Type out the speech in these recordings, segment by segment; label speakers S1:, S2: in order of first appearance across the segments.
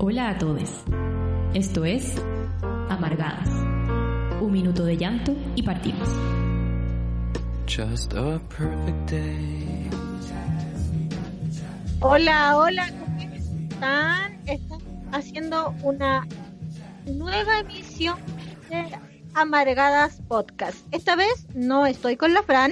S1: Hola a todos. Esto es Amargadas. Un minuto de llanto y partimos.
S2: Just a perfect day.
S3: Hola, hola, ¿cómo están? Están haciendo una nueva emisión de Amargadas Podcast. Esta vez no estoy con la Fran,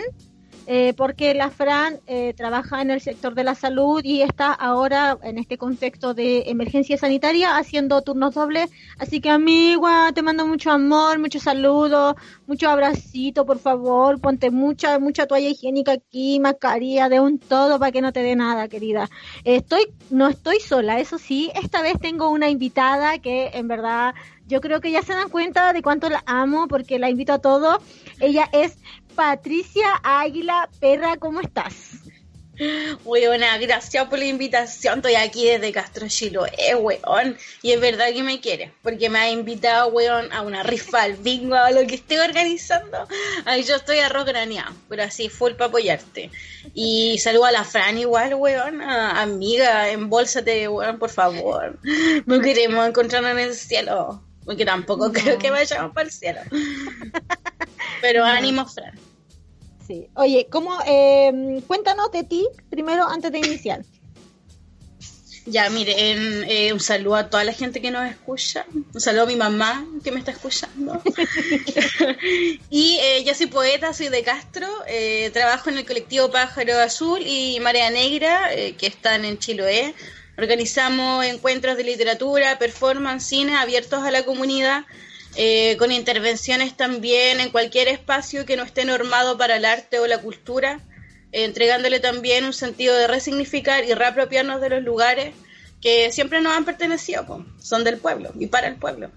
S3: eh, porque la Fran eh, trabaja en el sector de la salud y está ahora en este contexto de emergencia sanitaria haciendo turnos dobles. Así que amigua, te mando mucho amor, mucho saludo, mucho abracito, por favor, ponte mucha, mucha toalla higiénica aquí, mascarilla, de un todo para que no te dé nada, querida. Estoy, no estoy sola, eso sí, esta vez tengo una invitada que en verdad yo creo que ya se dan cuenta de cuánto la amo porque la invito a todo. Ella es Patricia Águila Perra, ¿cómo estás?
S4: Muy buena, gracias por la invitación. Estoy aquí desde Castro Chiloé, weón. Y es verdad que me quiere, porque me ha invitado, weón, a una rifa al bingo, a lo que estoy organizando. Ahí yo estoy arroz graneado, pero así, full para apoyarte. Y saludo a la Fran igual, weón, a- amiga, embolsate, weón, por favor. No queremos encontrarnos en el cielo, porque tampoco creo que vayamos para el cielo. Pero ánimo, Fran.
S3: Sí. Oye, ¿cómo, eh, cuéntanos de ti primero antes de iniciar.
S4: Ya, miren, eh, un saludo a toda la gente que nos escucha. Un saludo a mi mamá que me está escuchando. y eh, yo soy poeta, soy de Castro. eh, trabajo en el colectivo Pájaro Azul y Marea Negra, eh, que están en Chiloé. Organizamos encuentros de literatura, performance, cine abiertos a la comunidad. Eh, con intervenciones también en cualquier espacio que no esté normado para el arte o la cultura eh, entregándole también un sentido de resignificar y reapropiarnos de los lugares que siempre nos han pertenecido, po. son del pueblo y para el pueblo.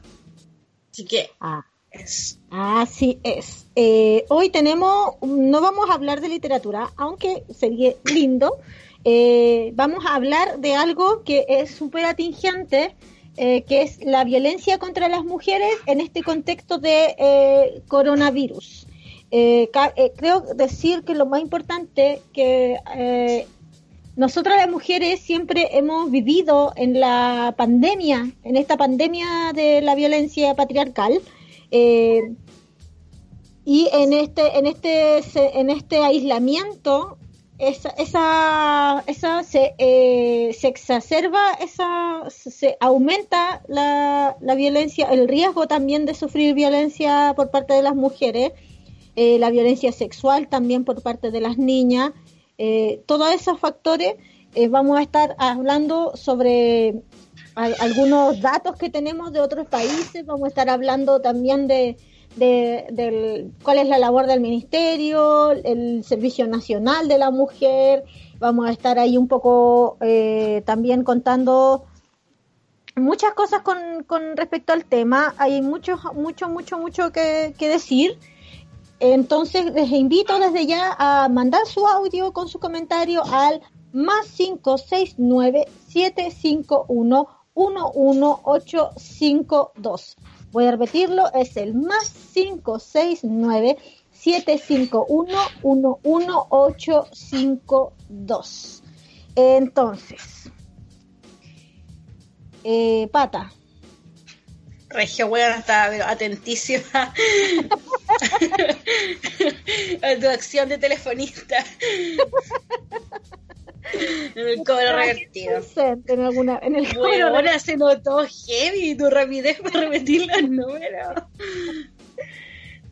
S4: Así que
S3: Ah.
S4: es
S3: Así es. Eh, hoy tenemos, no vamos a hablar de literatura, aunque sería lindo. Vamos a hablar de algo que es súper atingente, eh, que es la violencia contra las mujeres en este contexto de eh, coronavirus. Eh, eh, creo decir que lo más importante que nosotras las mujeres siempre hemos vivido en la pandemia, en esta pandemia de la violencia patriarcal. y en este en este en este aislamiento esa esa, esa se, eh, se exacerba esa se aumenta la, la violencia el riesgo también de sufrir violencia por parte de las mujeres eh, la violencia sexual también por parte de las niñas eh, todos esos factores eh, vamos a estar hablando sobre al- algunos datos que tenemos de otros países, vamos a estar hablando también de, de- del, cuál es la labor del ministerio, el Servicio Nacional de la Mujer, vamos a estar ahí un poco eh, también contando muchas cosas con, con respecto al tema, hay mucho, mucho, mucho, mucho que, que decir. Entonces les invito desde ya a mandar su audio con su comentario al más 569 751 11852. Voy a repetirlo, es el más 569 751 11852. Entonces, eh, Pata,
S4: Regio weón estaba pero atentísima a tu acción de telefonista. en el cobro revertido.
S3: en alguna en el cobro
S4: Weona, se notó heavy tu rapidez para repetir los números.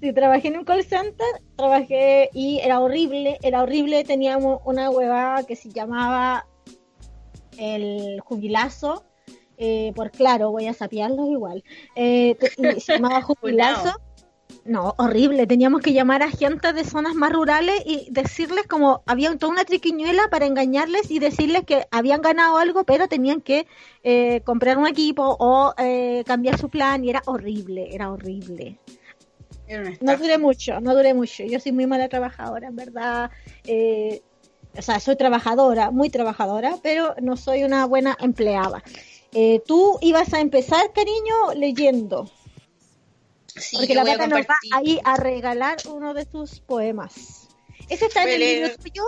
S3: Sí, trabajé en un call center, trabajé y era horrible, era horrible, teníamos una huevada que se llamaba el jubilazo, eh, por claro, voy a sapearlos igual, eh, se llamaba jubilazo. No, horrible, teníamos que llamar a gente de zonas más rurales y decirles como, había toda una triquiñuela para engañarles y decirles que habían ganado algo, pero tenían que eh, comprar un equipo o eh, cambiar su plan y era horrible, era horrible. No duré mucho, no duré mucho. Yo soy muy mala trabajadora, en verdad. Eh, o sea, soy trabajadora, muy trabajadora, pero no soy una buena empleada. Eh, tú ibas a empezar, cariño, leyendo.
S4: Sí,
S3: porque la
S4: voy a
S3: Pata nos va ahí a regalar uno de tus poemas. ¿Ese está en el libro tuyo?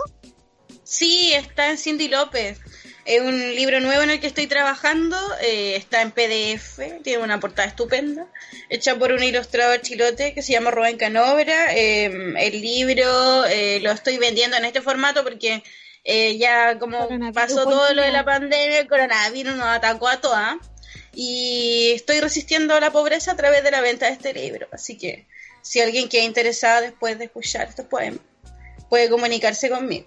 S4: Sí, está en Cindy López. Es un libro nuevo en el que estoy trabajando, eh, está en PDF, tiene una portada estupenda, hecha por un ilustrador chilote que se llama Rubén Canobra. Eh, el libro eh, lo estoy vendiendo en este formato porque eh, ya como pasó todo lo de la pandemia, el coronavirus nos atacó a todas y estoy resistiendo a la pobreza a través de la venta de este libro. Así que si alguien queda interesado después de escuchar estos poemas, puede comunicarse conmigo.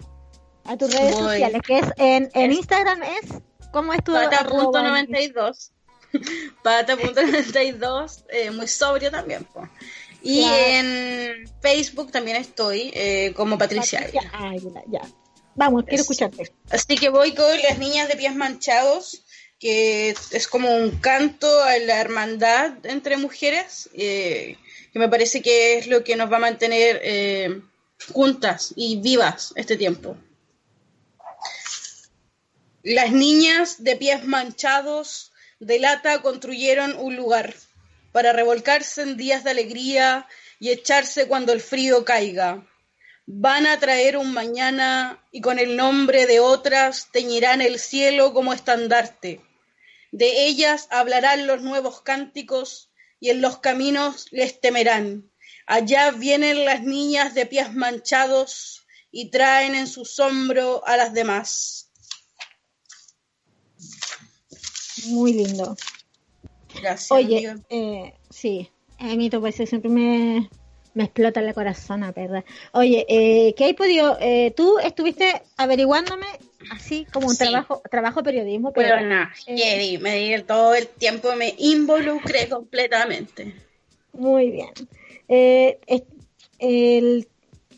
S3: A tus redes
S4: Voy.
S3: sociales, que es en, en
S4: Es-
S3: Instagram es, ¿cómo es tu arroba?
S4: Pata.92. Pata.92, eh, muy sobrio también. po. Y en Facebook también estoy eh, como Patricia.
S3: Patricia Águila, ya. Vamos, quiero escucharte.
S4: Así que voy con las niñas de pies manchados, que es como un canto a la hermandad entre mujeres, eh, que me parece que es lo que nos va a mantener eh, juntas y vivas este tiempo. Las niñas de pies manchados de lata construyeron un lugar para revolcarse en días de alegría y echarse cuando el frío caiga. Van a traer un mañana y con el nombre de otras teñirán el cielo como estandarte. De ellas hablarán los nuevos cánticos y en los caminos les temerán. Allá vienen las niñas de pies manchados y traen en su sombro a las demás.
S3: Muy lindo.
S4: Gracias.
S3: Oye, eh, sí, a mí todo eso siempre me, me explota el corazón, a verdad. Oye, eh, ¿qué hay podido? Eh, tú estuviste averiguándome así como un
S4: Sí.
S3: trabajo trabajo de periodismo, pero
S4: Pero no,
S3: eh,
S4: me di todo el tiempo, me involucré completamente.
S3: muy bien. Eh, es- el,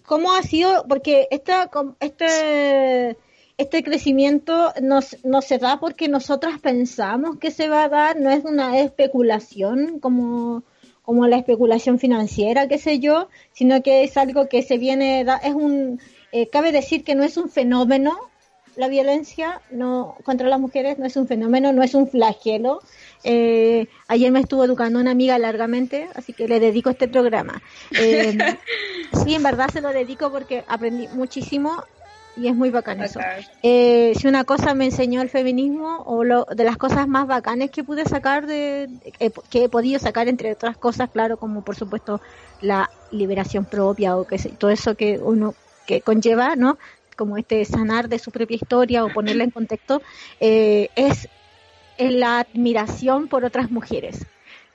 S3: ¿Cómo ha sido? Porque esta, este, este crecimiento no, s- no se da porque nosotras pensamos que se va a dar, no es una especulación como, como la especulación financiera, qué sé yo, sino que es algo que se viene, da- es un, eh, cabe decir que no es un fenómeno, la violencia no contra las mujeres no es un fenómeno, no es un flagelo. Eh, ayer me estuvo educando una amiga largamente, así que le dedico este programa. Eh, sí, en verdad se lo dedico porque aprendí muchísimo y es muy bacán eso. Eh, si una cosa me enseñó el feminismo, o lo, de las cosas más bacanes que pude sacar, de, eh, que he podido sacar, entre otras cosas, claro, como por supuesto la liberación propia o que todo eso que uno que conlleva, ¿no? Como este sanar de su propia historia o ponerla en contexto, eh, es en la admiración por otras mujeres.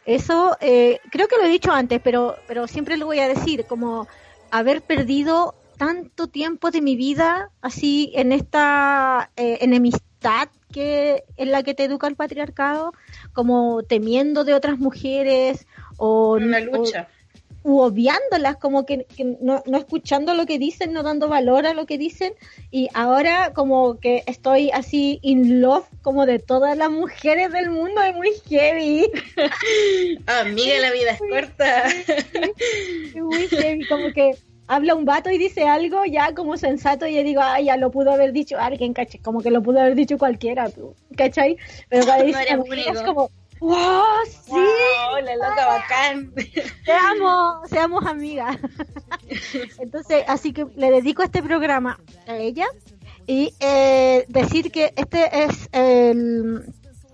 S3: Eso eh, creo que lo he dicho antes, pero, pero siempre lo voy a decir, como haber perdido tanto tiempo de mi vida así en esta eh, enemistad que en la que te educa el patriarcado, como temiendo de otras mujeres o
S4: Una
S3: o-
S4: lucha.
S3: U obviándolas, como que, que no, no escuchando lo que dicen, no dando valor a lo que dicen, y ahora como que estoy así in love como de todas las mujeres del mundo, es muy heavy,
S4: Amiga, la vida es corta.
S3: es muy heavy, como que habla un vato y dice algo ya como sensato y yo digo, ay, ya lo pudo haber dicho alguien, ¿cachai? Como que lo pudo haber dicho cualquiera, tú, ¿cachai? Pero
S4: No
S3: dice es como, wow, sí,
S4: Wow, la loca bacán.
S3: seamos, seamos amigas. Entonces, así que le dedico este programa a ella y eh, decir que este es el,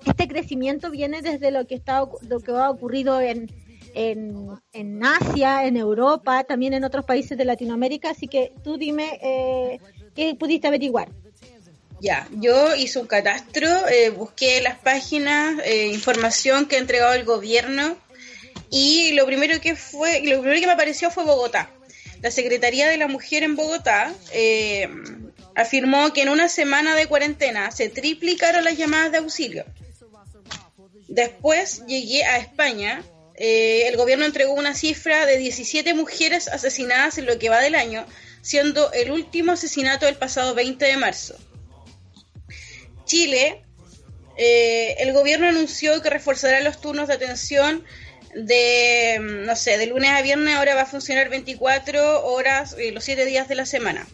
S3: este crecimiento viene desde lo que está lo que ha ocurrido en, en, en Asia, en Europa, también en otros países de Latinoamérica. Así que tú dime eh, qué pudiste averiguar.
S4: Ya, yo hice un catastro, eh, busqué las páginas, eh, información que ha entregado el gobierno y lo primero que fue, lo primero que me apareció fue Bogotá. La Secretaría de la Mujer en Bogotá eh, afirmó que en una semana de cuarentena se triplicaron las llamadas de auxilio. Después llegué a España. eh, el gobierno entregó una cifra de 17 mujeres asesinadas en lo que va del año, siendo el último asesinato del pasado 20 de marzo. Chile, eh, el gobierno anunció que reforzará los turnos de atención de, no sé, de lunes a viernes, ahora va a funcionar 24 horas eh, los 7 días de la semana.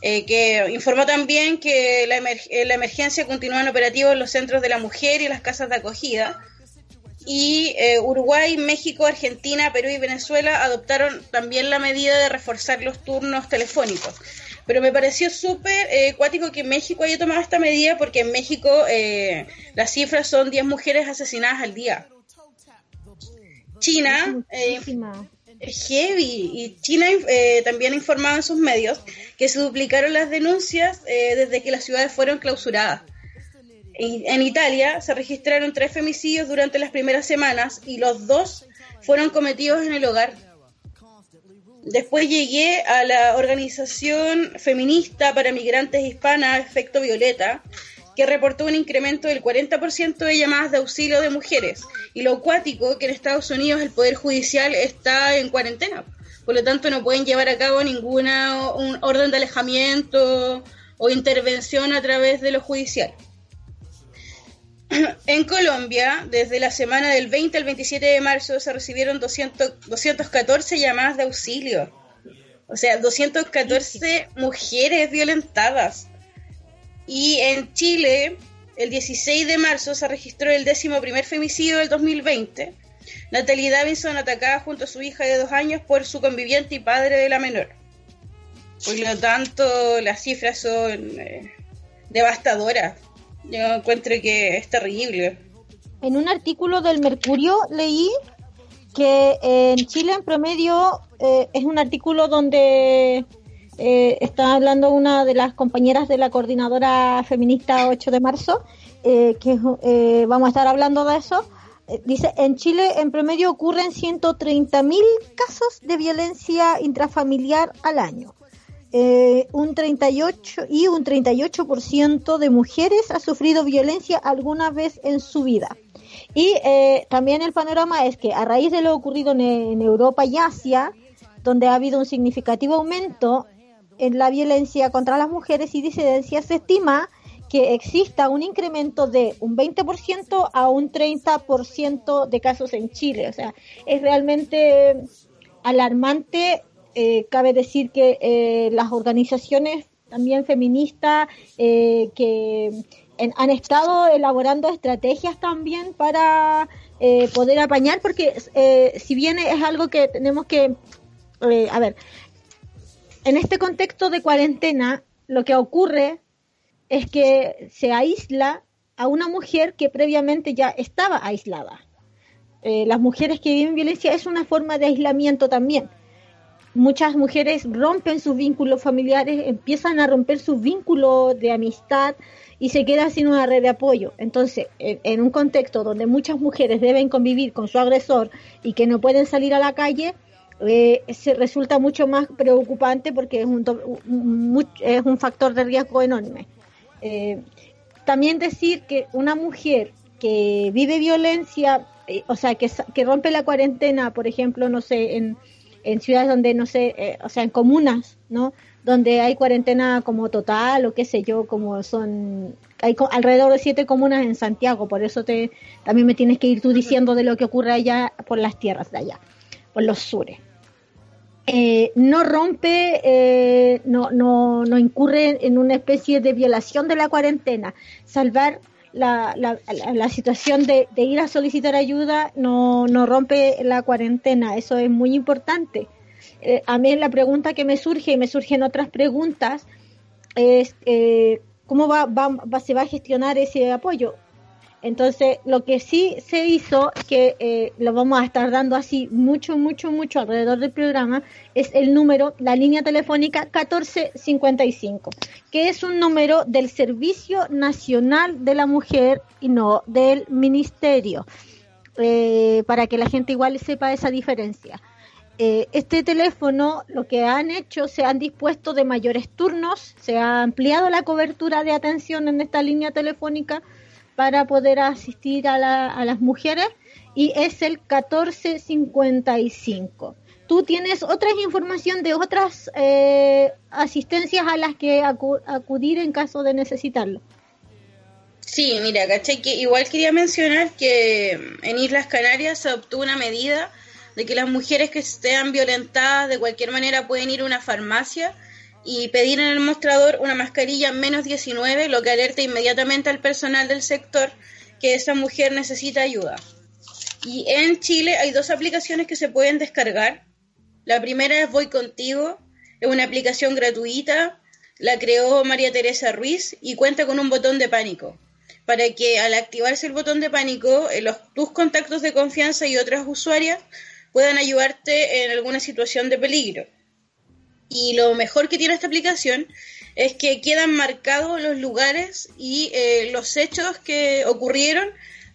S4: Eh, que informó también que la, eh, la emergencia continúa en operativos en los centros de la mujer y las casas de acogida. Y Uruguay, México, Argentina, Perú y Venezuela adoptaron también la medida de reforzar los turnos telefónicos. Pero me pareció súper eh, cuático que México haya tomado esta medida porque en México eh, las cifras son 10 mujeres asesinadas al día. China eh, heavy y China eh, también ha informado en sus medios que se duplicaron las denuncias eh, desde que las ciudades fueron clausuradas. En Italia se registraron tres femicidios durante las primeras semanas y los dos fueron cometidos en el hogar. Después llegué a la organización feminista para migrantes hispanas Efecto Violeta, que reportó un incremento del 40% de llamadas de auxilio de mujeres. Y lo acuático, que en Estados Unidos el Poder Judicial está en cuarentena. Por lo tanto, no pueden llevar a cabo ninguna un orden de alejamiento o intervención a través de lo judicial. En Colombia, desde la semana del 20 al 27 de marzo, se recibieron 200, 214 llamadas de auxilio. O sea, 214 mujeres violentadas. Y en Chile, el 16 de marzo, se registró el décimo primer femicidio del 2020. Natalie Davidson atacada junto a su hija de dos años por su conviviente y padre de la menor. Por lo tanto, las cifras son eh, devastadoras. Yo encuentro que es terrible.
S3: En un artículo del Mercurio leí que en Chile en promedio eh, es un artículo donde eh, está hablando una de las compañeras de la coordinadora feminista 8 de marzo, eh, que eh, vamos a estar hablando de eso. Eh, dice, en Chile en promedio ocurren 130.000 casos de violencia intrafamiliar al año. Eh, un 38 y un 38% de mujeres ha sufrido violencia alguna vez en su vida. Y eh, también el panorama es que a raíz de lo ocurrido en, en Europa y Asia, donde ha habido un significativo aumento en la violencia contra las mujeres y disidencias, se estima que exista un incremento de un 20% a un 30% de casos en Chile. O sea, es realmente alarmante. Eh, cabe decir que eh, las organizaciones también feministas eh, que han estado elaborando estrategias también para poder apañar, porque si bien es algo que tenemos que, a ver, en este contexto de cuarentena, lo que ocurre es que se aísla a una mujer que previamente ya estaba aislada. Las mujeres que viven violencia es una forma de aislamiento también. Muchas mujeres rompen sus vínculos familiares, empiezan a romper sus vínculos de amistad y se quedan sin una red de apoyo. Entonces, en, un contexto donde muchas mujeres deben convivir con su agresor y que no pueden salir a la calle, eh, se resulta mucho más preocupante porque es un, es un factor de riesgo enorme. Eh, también decir que una mujer que vive violencia, eh, o sea, que, que rompe la cuarentena, por ejemplo, no sé, en, en ciudades donde, no sé, eh, o sea, en comunas, ¿no? Donde hay cuarentena como total o qué sé yo, como son, hay alrededor de siete comunas en Santiago, por eso te, también me tienes que ir tú diciendo de lo que ocurre allá por las tierras de allá, por los sures eh, no rompe, eh, no, no, no incurre en una especie de violación de la cuarentena. Salvar la, la, situación de, ir a solicitar ayuda no, no rompe la cuarentena. Eso es muy importante. Eh, a mí la pregunta que me surge y me surgen otras preguntas es eh, cómo va, va- se va a gestionar ese apoyo. Entonces, lo que sí se hizo, que eh, lo vamos a estar dando así mucho, mucho, mucho alrededor del programa, es el número, la línea telefónica 1455, que es un número del Servicio Nacional de la Mujer y no del Ministerio, eh, para que la gente igual sepa esa diferencia. Eh, este teléfono, lo que han hecho, se han dispuesto de mayores turnos, se ha ampliado la cobertura de atención en esta línea telefónica para poder asistir a, la- a las mujeres y es el 1455. Tú tienes otra información de otras eh, asistencias a las que acu- acudir en caso de necesitarlo.
S4: Sí, mira, caché que igual quería mencionar que en Islas Canarias se adoptó una medida de que las mujeres que estén violentadas de cualquier manera pueden ir a una farmacia y pedir en el mostrador una mascarilla menos 19, lo que alerta inmediatamente al personal del sector que esa mujer necesita ayuda. Y en Chile hay dos aplicaciones que se pueden descargar. La primera es Voy Contigo, es una aplicación gratuita la creó María Teresa Ruiz y cuenta con un botón de pánico para que al activarse el botón de pánico, eh, los, tus contactos de confianza y otras usuarias puedan ayudarte en alguna situación de peligro. Y lo mejor que tiene esta aplicación es que quedan marcados los lugares y eh, los hechos que ocurrieron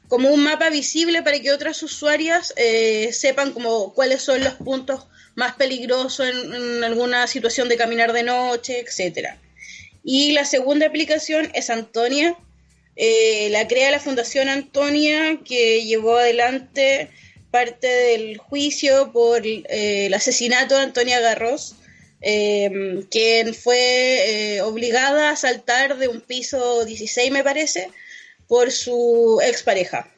S4: como un mapa visible para que otras usuarias eh, sepan como cuáles son los puntos más peligrosos en, alguna situación de caminar de noche, etcétera. Y la segunda aplicación es Antonia, eh, la crea la Fundación Antonia, que llevó adelante parte del juicio por eh, el asesinato de Antonia Garros, eh, quien fue obligada a saltar de un piso 16, me parece, por su expareja.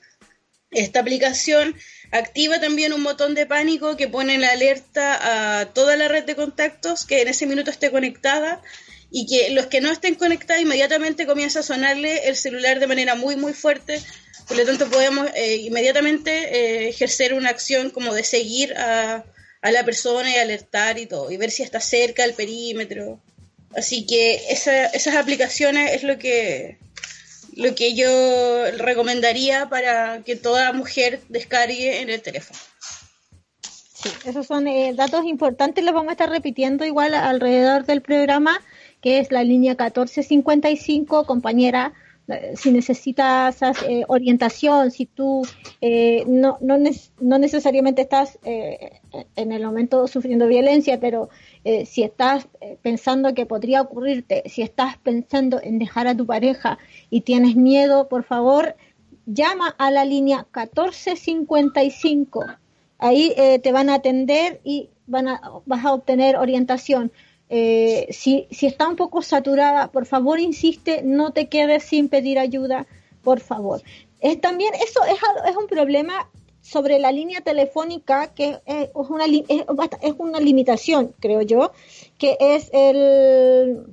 S4: Esta aplicación activa también un botón de pánico que pone la alerta a toda la red de contactos que en ese minuto esté conectada y que los que no estén conectados inmediatamente comienza a sonarle el celular de manera muy muy fuerte por lo tanto podemos eh, inmediatamente eh, ejercer una acción como de seguir a, a, la persona y alertar y todo y ver si está cerca del perímetro. Así que esa, esas aplicaciones es lo que lo que yo recomendaría para que toda mujer descargue en el teléfono.
S3: Sí, esos son eh, datos importantes, los vamos a estar repitiendo igual alrededor del programa que es la línea 1455, compañera, si necesitas eh, orientación, si tú eh, no, no, no, necesariamente estás en el momento sufriendo violencia, pero si estás pensando que podría ocurrirte, si estás pensando en dejar a tu pareja y tienes miedo, por favor, llama a la línea 1455. Ahí te van a atender y van a, vas a obtener orientación. Eh, si, si está un poco saturada, por favor insiste, no te quedes sin pedir ayuda, por favor. Es también eso es, es un problema sobre la línea telefónica que es una, es, una limitación, creo yo, que es el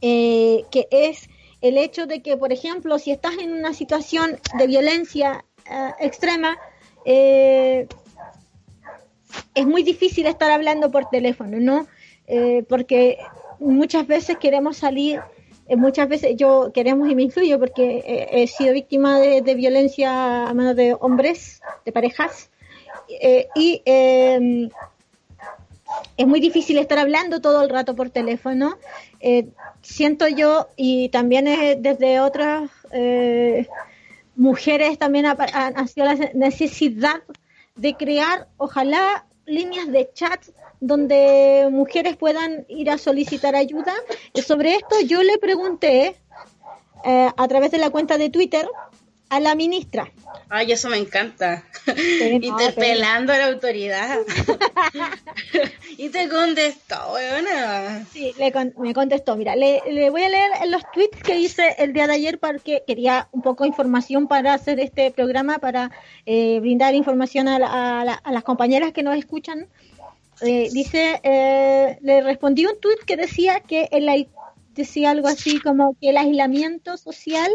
S3: eh, que es el hecho de que, por ejemplo, si estás en una situación de violencia eh, extrema, es muy difícil estar hablando por teléfono, ¿no? Eh, porque muchas veces queremos salir, eh, muchas veces yo queremos y me incluyo porque he sido víctima de, violencia a manos de hombres, de parejas, eh, y em, es muy difícil estar hablando todo el rato por teléfono. siento yo, y también desde otras mujeres también ha sido la necesidad de crear, ojalá, líneas de chat donde mujeres puedan ir a solicitar ayuda. Y sobre esto yo le pregunté eh, a través de la cuenta de Twitter a la ministra.
S4: Ay, eso me encanta. Interpelando a la autoridad. y te contestó, weona.
S3: Sí, me contestó. Mira, le, voy a leer los tweets que hice el día de ayer porque quería un poco de información para hacer este programa, para eh, brindar información a, a las compañeras que nos escuchan eh, dice, eh, le respondí un tuit que decía que el, decía algo así como que el aislamiento social,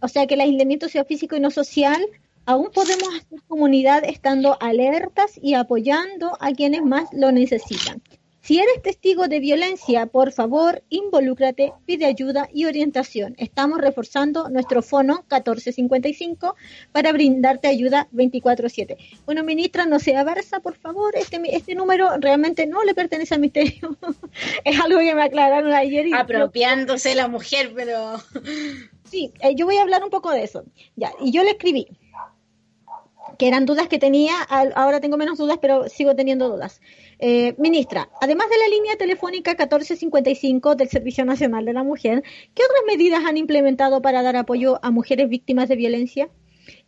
S3: o sea, que el aislamiento sea físico y no social, aún podemos hacer comunidad estando alertas y apoyando a quienes más lo necesitan. Si eres testigo de violencia, por favor, involúcrate, pide ayuda y orientación. Estamos reforzando nuestro fono 1455 para brindarte ayuda 24/7. Bueno, ministra, no sea Barça, por favor, este, este número realmente no le pertenece al misterio. es algo que me aclararon ayer. Y
S4: Apropiándose la mujer, pero...
S3: sí, eh, yo voy a hablar un poco de eso. Ya, y yo le escribí que eran dudas que tenía, ahora tengo menos dudas, pero sigo teniendo dudas. Eh, ministra, además de la línea telefónica 1455 del Servicio Nacional de la Mujer, ¿qué otras medidas han implementado para dar apoyo a mujeres víctimas de violencia?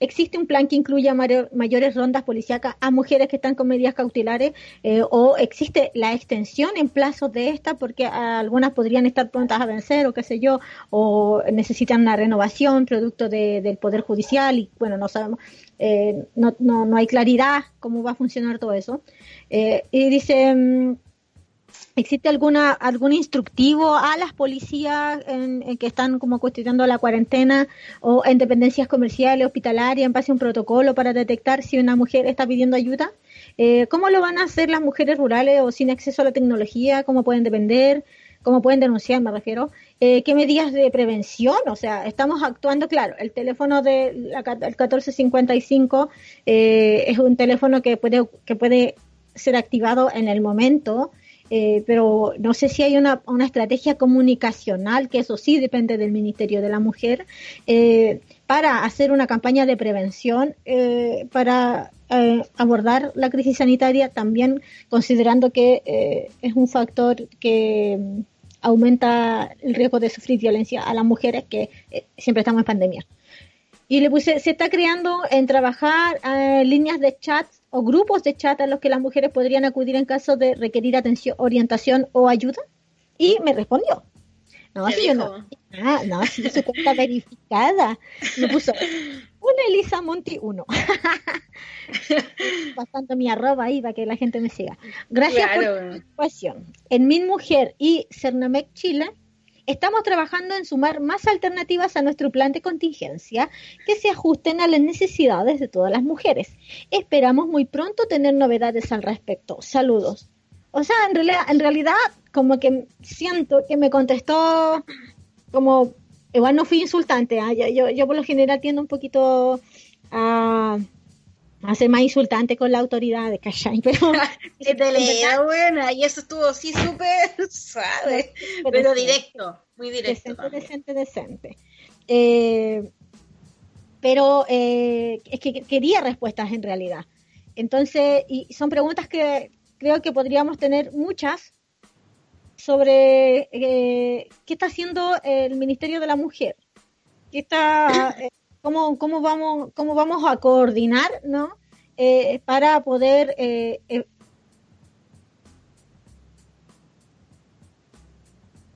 S3: ¿Existe un plan que incluya mayores rondas policíacas a mujeres que están con medidas cautelares? Eh, ¿O existe la extensión en plazos de esta? Porque algunas podrían estar prontas a vencer o qué sé yo, o necesitan una renovación producto del Poder Judicial y bueno, no sabemos, eh, no, no, no, hay claridad cómo va a funcionar todo eso. Eh, y dice... ¿Existe alguna algún instructivo a las policías en, que están como cuestionando la cuarentena o en dependencias comerciales, hospitalarias, en base a un protocolo para detectar si una mujer está pidiendo ayuda? Eh, ¿Cómo lo van a hacer las mujeres rurales o sin acceso a la tecnología? ¿Cómo pueden depender? cómo pueden denunciar, me refiero, eh, qué medidas de prevención, o sea, estamos actuando, claro, el teléfono de la, el 1455 eh, es un teléfono que puede, que puede ser activado en el momento, eh, pero no sé si hay una, una, estrategia comunicacional, que eso sí depende del Ministerio de la Mujer, eh, para hacer una campaña de prevención eh, para eh, abordar la crisis sanitaria, también considerando que eh, es un factor que mm, aumenta el riesgo de sufrir violencia a las mujeres, que siempre estamos en pandemia. Y le puse, se está creando en trabajar líneas de chat o grupos de chat a los que las mujeres podrían acudir en caso de requerir atención, orientación o ayuda. Y me respondió. No, si yo no. Ah, no, si su cuenta verificada. Me puso una Elisa Monti 1. Bastante mi arroba ahí para que la gente me siga. Gracias
S4: Claro.
S3: por la participación. En Min Mujer y Cernamec Chile estamos trabajando en sumar más alternativas a nuestro plan de contingencia que se ajusten a las necesidades de todas las mujeres. Esperamos muy pronto tener novedades al respecto. Saludos. O sea, en realidad, en realidad como que siento que me contestó como, igual no fui insultante, ¿ah? yo, yo, por lo general tiendo un poquito a ser más insultante con la autoridad de ¿cachai? Pero,
S4: Que te leía buena, y eso estuvo así súper suave, pero directo, muy directo.
S3: decente, decente, decente. Eh, pero eh, es que quería respuestas en realidad. Entonces, y son preguntas que creo que podríamos tener muchas sobre eh, qué está haciendo el Ministerio de la Mujer, qué está, cómo, cómo vamos, cómo vamos a coordinar, ¿no? Eh, para poder eh, eh,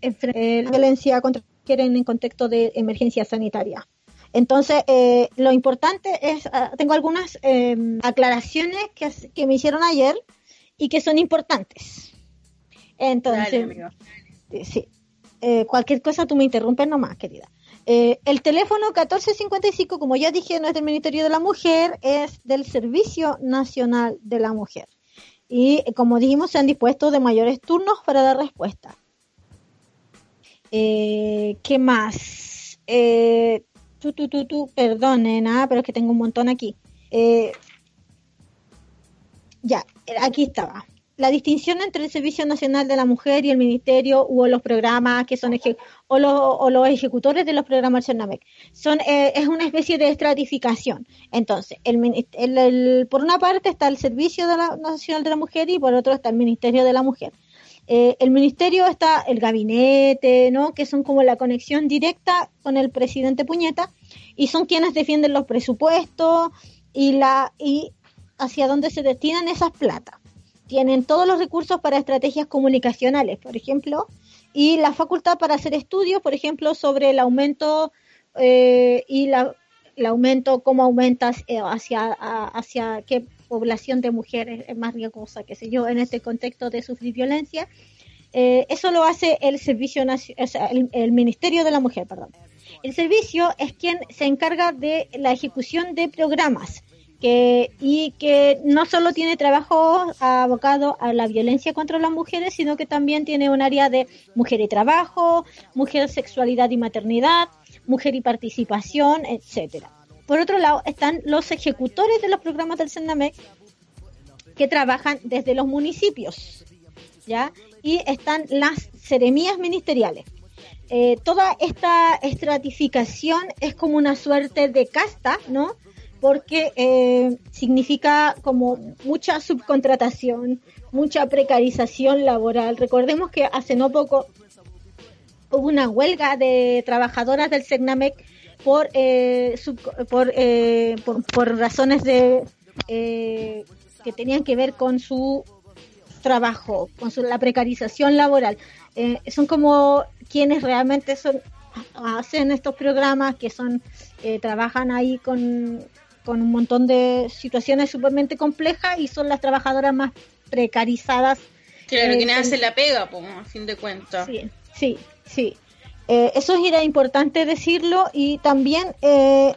S3: enfre- eh, la violencia contra mujeres en contexto de emergencia sanitaria. Entonces, eh, lo importante es, ah, tengo algunas eh, aclaraciones que, que me hicieron ayer y que son importantes. Entonces,
S4: Dale, amigo.
S3: sí, Eh, cualquier cosa tú me interrumpes nomás, querida. Eh, el teléfono 1455, como ya dije, no es del Ministerio de la Mujer, es del Servicio Nacional de la Mujer. Y eh, como dijimos, se han dispuesto de mayores turnos para dar respuesta. Eh, ¿Qué más? Eh, tú, tú, tú, tú, perdonen, ah, pero es que tengo un montón aquí. Eh, ya, eh, aquí estaba. La distinción entre el Servicio Nacional de la Mujer y el Ministerio o los programas que son o, los, o los ejecutores de los programas CERNAMEC son eh, es una especie de estratificación. Entonces, el, el- el- por una parte está el Servicio de la- Nacional de la Mujer y por otro está el Ministerio de la Mujer. Eh, el ministerio está el gabinete, ¿no? Que son como la conexión directa con el presidente Puñeta y son quienes defienden los presupuestos y la y hacia dónde se destinan esas plata. Tienen todos los recursos para estrategias comunicacionales, por ejemplo, y la facultad para hacer estudios, por ejemplo, sobre el aumento eh, y la, aumento, cómo aumentas eh, hacia, hacia qué población de mujeres es más riesgosa, qué sé yo, en este contexto de sufrir violencia. Eh, eso lo hace el servicio o sea, el Ministerio de la Mujer, perdón. El servicio es quien se encarga de la ejecución de programas que, y que no solo tiene trabajo abocado a la violencia contra las mujeres, sino que también tiene un área de mujer y trabajo, mujer, sexualidad y maternidad, mujer y participación, etcétera. Por otro lado, están los ejecutores de los programas del CENAMEC que trabajan desde los municipios, ¿ya? Y están las seremías ministeriales. Eh, toda esta estratificación es como una suerte de casta, ¿no? Porque eh, significa como mucha subcontratación, mucha precarización laboral. Recordemos que hace no poco hubo una huelga de trabajadoras del CERNAMEC por, eh, por, eh, por, por razones de eh, que tenían que ver con su trabajo, con su, la precarización laboral. Eh, son como quienes realmente son hacen estos programas que son trabajan ahí con, con un montón de situaciones sumamente complejas y son las trabajadoras más precarizadas
S4: Claro,
S3: Eh,
S4: quienes
S3: con-
S4: hacen la pega, pues, a fin de cuentas.
S3: Sí, sí, sí. Eh, eso era importante decirlo y también eh,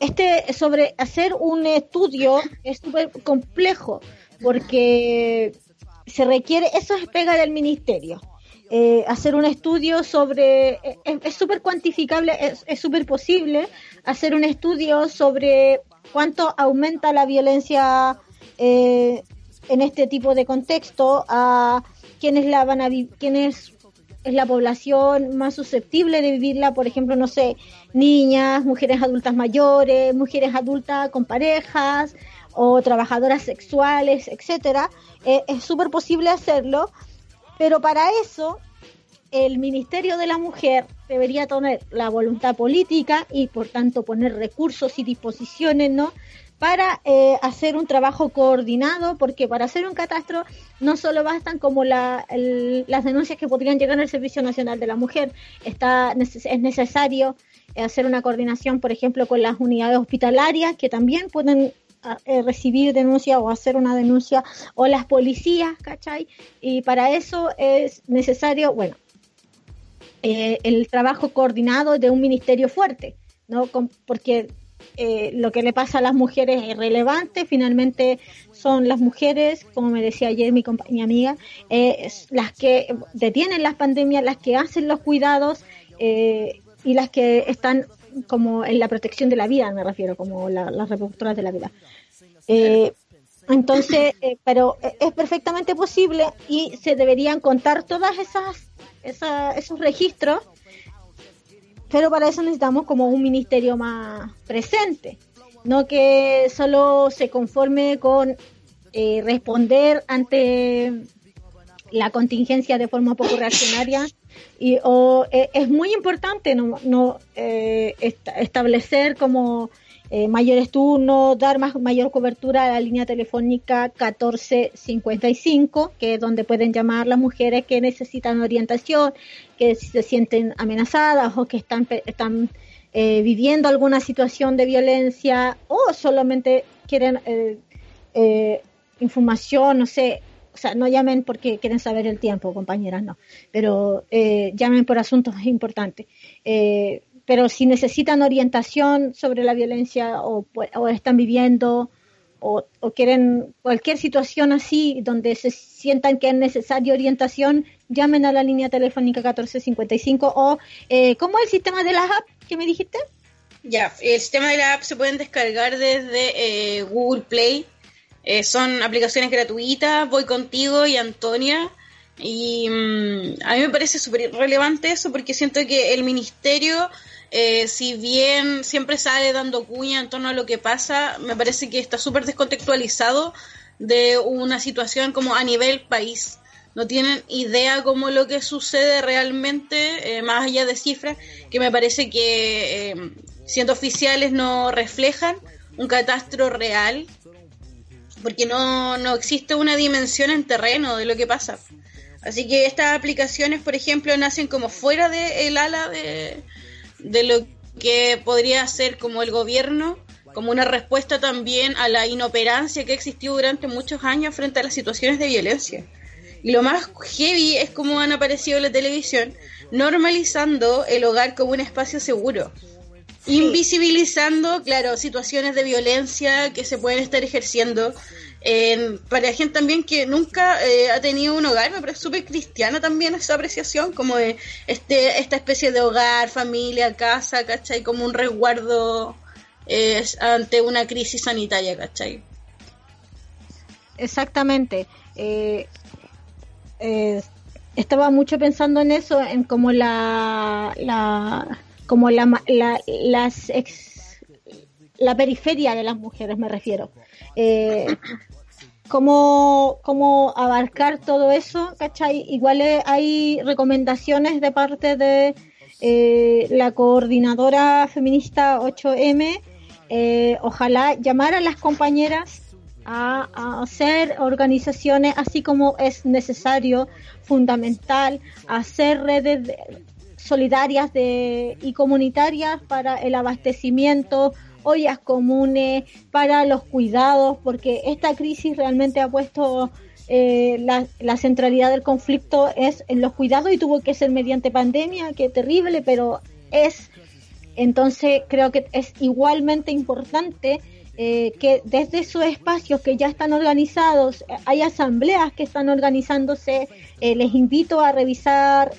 S3: este sobre hacer un estudio es súper complejo porque se requiere, eso es pega del ministerio eh, hacer un estudio sobre, eh, es súper cuantificable, es súper posible hacer un estudio sobre cuánto aumenta la violencia eh, en este tipo de contexto, a quienes la van a quiénes es la población más susceptible de vivirla, por ejemplo, no sé, niñas, mujeres adultas mayores, mujeres adultas con parejas o trabajadoras sexuales, etcétera. Eh, es súper posible hacerlo, pero para eso el Ministerio de la Mujer debería tener la voluntad política y por tanto poner recursos y disposiciones, ¿no? para eh, hacer un trabajo coordinado, porque para hacer un catastro no solo bastan como las denuncias que podrían llegar al Servicio Nacional de la Mujer, está, es necesario hacer una coordinación, por ejemplo, con las unidades hospitalarias que también pueden eh, recibir denuncia o hacer una denuncia, o las policías, ¿cachai? Y para eso es necesario, bueno, eh, el trabajo coordinado de un ministerio fuerte, ¿no? porque eh, lo que le pasa a las mujeres es relevante, finalmente son las mujeres, como me decía ayer mi, compañía amiga, eh, las que detienen las pandemias, las que hacen los cuidados eh, y las que están como en la protección de la vida, me refiero, como las reproductoras de la vida. entonces, pero es perfectamente posible y se deberían contar todas esas, esos registros pero para eso necesitamos como un ministerio más presente, no que solo se conforme con eh, responder ante la contingencia de forma poco reaccionaria y o, eh, es muy importante no, no eh, establecer como eh, mayores turnos, dar más, mayor cobertura a la línea telefónica 1455, que es donde pueden llamar las mujeres que necesitan orientación, que se sienten amenazadas o que están, están eh, viviendo alguna situación de violencia o solamente quieren eh, información, no sé, o sea, no llamen porque quieren saber el tiempo, compañeras, no, pero llamen por asuntos importantes. Eh, pero si necesitan orientación sobre la violencia o, están viviendo o, quieren cualquier situación así donde se sientan que es necesaria orientación, llamen a la línea telefónica 1455 o eh, ¿cómo es el sistema de las apps que me dijiste?
S4: Ya, el sistema de la app se pueden descargar desde eh, Google Play. Eh, son aplicaciones gratuitas, Voy Contigo y Antonia. Y mm, a mí me parece súper relevante eso porque siento que el ministerio eh, si bien siempre sale dando cuña en torno a lo que pasa, me parece que está súper descontextualizado de una situación como a nivel país. No tienen idea cómo lo que sucede realmente, eh, más allá de cifras, que me parece que eh, siendo oficiales no reflejan un catastro real, porque no, no existe una dimensión en terreno de lo que pasa. Así que estas aplicaciones, por ejemplo, nacen como fuera del ala de, de lo que podría ser como el gobierno, como una respuesta también a la inoperancia que existió durante muchos años frente a las situaciones de violencia. Y lo más heavy es cómo han aparecido en la televisión normalizando el hogar como un espacio seguro. Invisibilizando, claro, situaciones de violencia que se pueden estar ejerciendo para gente también que nunca eh, ha tenido un hogar, me parece súper cristiana también esa apreciación, como de este, esta especie de hogar, familia, casa, ¿cachai? Como un resguardo eh, ante una crisis sanitaria, ¿cachai?
S3: Exactamente. Eh, estaba mucho pensando en eso, en como la, la como la, la, las la periferia de las mujeres, me refiero. Eh, cómo, abarcar todo eso, ¿cachai? Igual hay recomendaciones de parte de eh, la coordinadora feminista 8M, eh, ojalá llamar a las compañeras a, hacer organizaciones así como es necesario, fundamental, hacer redes solidarias de, y comunitarias para el abastecimiento ollas comunes, para los cuidados, porque esta crisis realmente ha puesto eh, la, centralidad del conflicto es en los cuidados y tuvo que ser mediante pandemia, que terrible, pero es, entonces creo que es igualmente importante eh, que desde sus espacios que ya están organizados, eh, hay asambleas que están organizándose, eh, les invito a revisar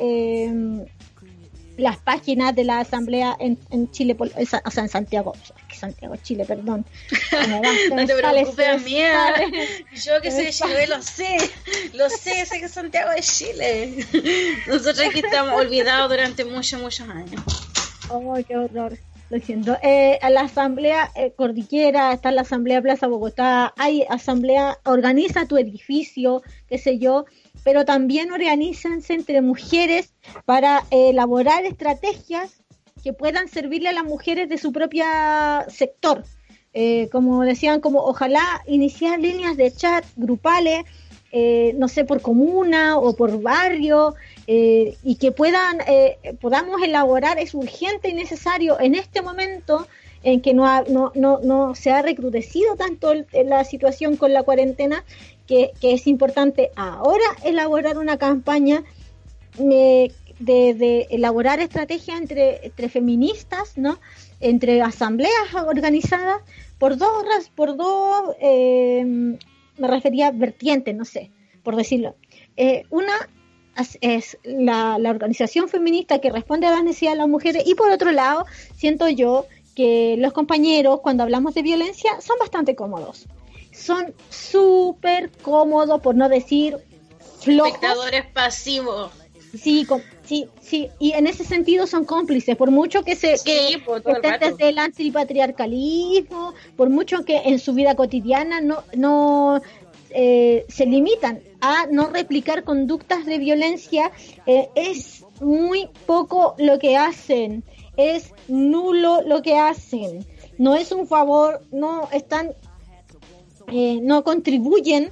S3: las páginas de la asamblea en, Chile, o sea, en Santiago, Santiago, Chile, perdón.
S4: no te preocupes, mía. Yo que soy de Chile, lo sé, lo sé, sé que Santiago es Chile. Nosotros aquí estamos olvidados durante muchos, muchos años.
S3: Oh, qué horror. Lo siento. Eh, la Asamblea eh, Cordillera, está la Asamblea Plaza Bogotá, hay Asamblea, organiza tu edificio, qué sé yo, pero también organizanse entre mujeres para elaborar estrategias que puedan servirle a las mujeres de su propio sector. Eh, como decían, como ojalá iniciar líneas de chat grupales, eh, no sé, por comuna o por barrio, eh, y que puedan, eh, podamos elaborar, es urgente y necesario en este momento en que no, no, no, no se ha recrudecido tanto la situación con la cuarentena, que, es importante ahora elaborar una campaña de, de, elaborar estrategias entre, entre feministas, ¿no? entre asambleas organizadas por dos, por dos eh, me refería vertientes, no sé, por decirlo. una es la, organización feminista que responde a las necesidades de las mujeres y por otro lado siento yo que los compañeros cuando hablamos de violencia son bastante cómodos son súper cómodos por no decir flojos.
S4: Espectadores pasivos.
S3: Sí sí sí y en ese sentido son cómplices. Por mucho que se que estén desde el antipatriarcalismo por mucho que en su vida cotidiana no no eh, se limitan a no replicar conductas de violencia, eh, es muy poco lo que hacen, es nulo lo que hacen, no es un favor, no están, eh, no contribuyen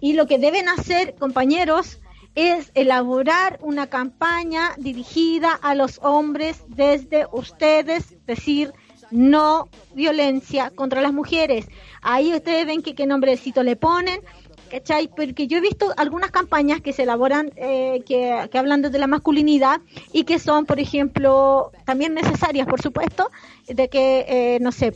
S3: y lo que deben hacer, compañeros, es elaborar una campaña dirigida a los hombres desde ustedes, decir, no violencia contra las mujeres. Ahí ustedes ven que qué nombrecito le ponen, ¿cachai? Porque yo he visto algunas campañas que se elaboran, eh, que, que, hablan de la masculinidad y que son, por ejemplo, también necesarias, por supuesto, de que, eh, no sé,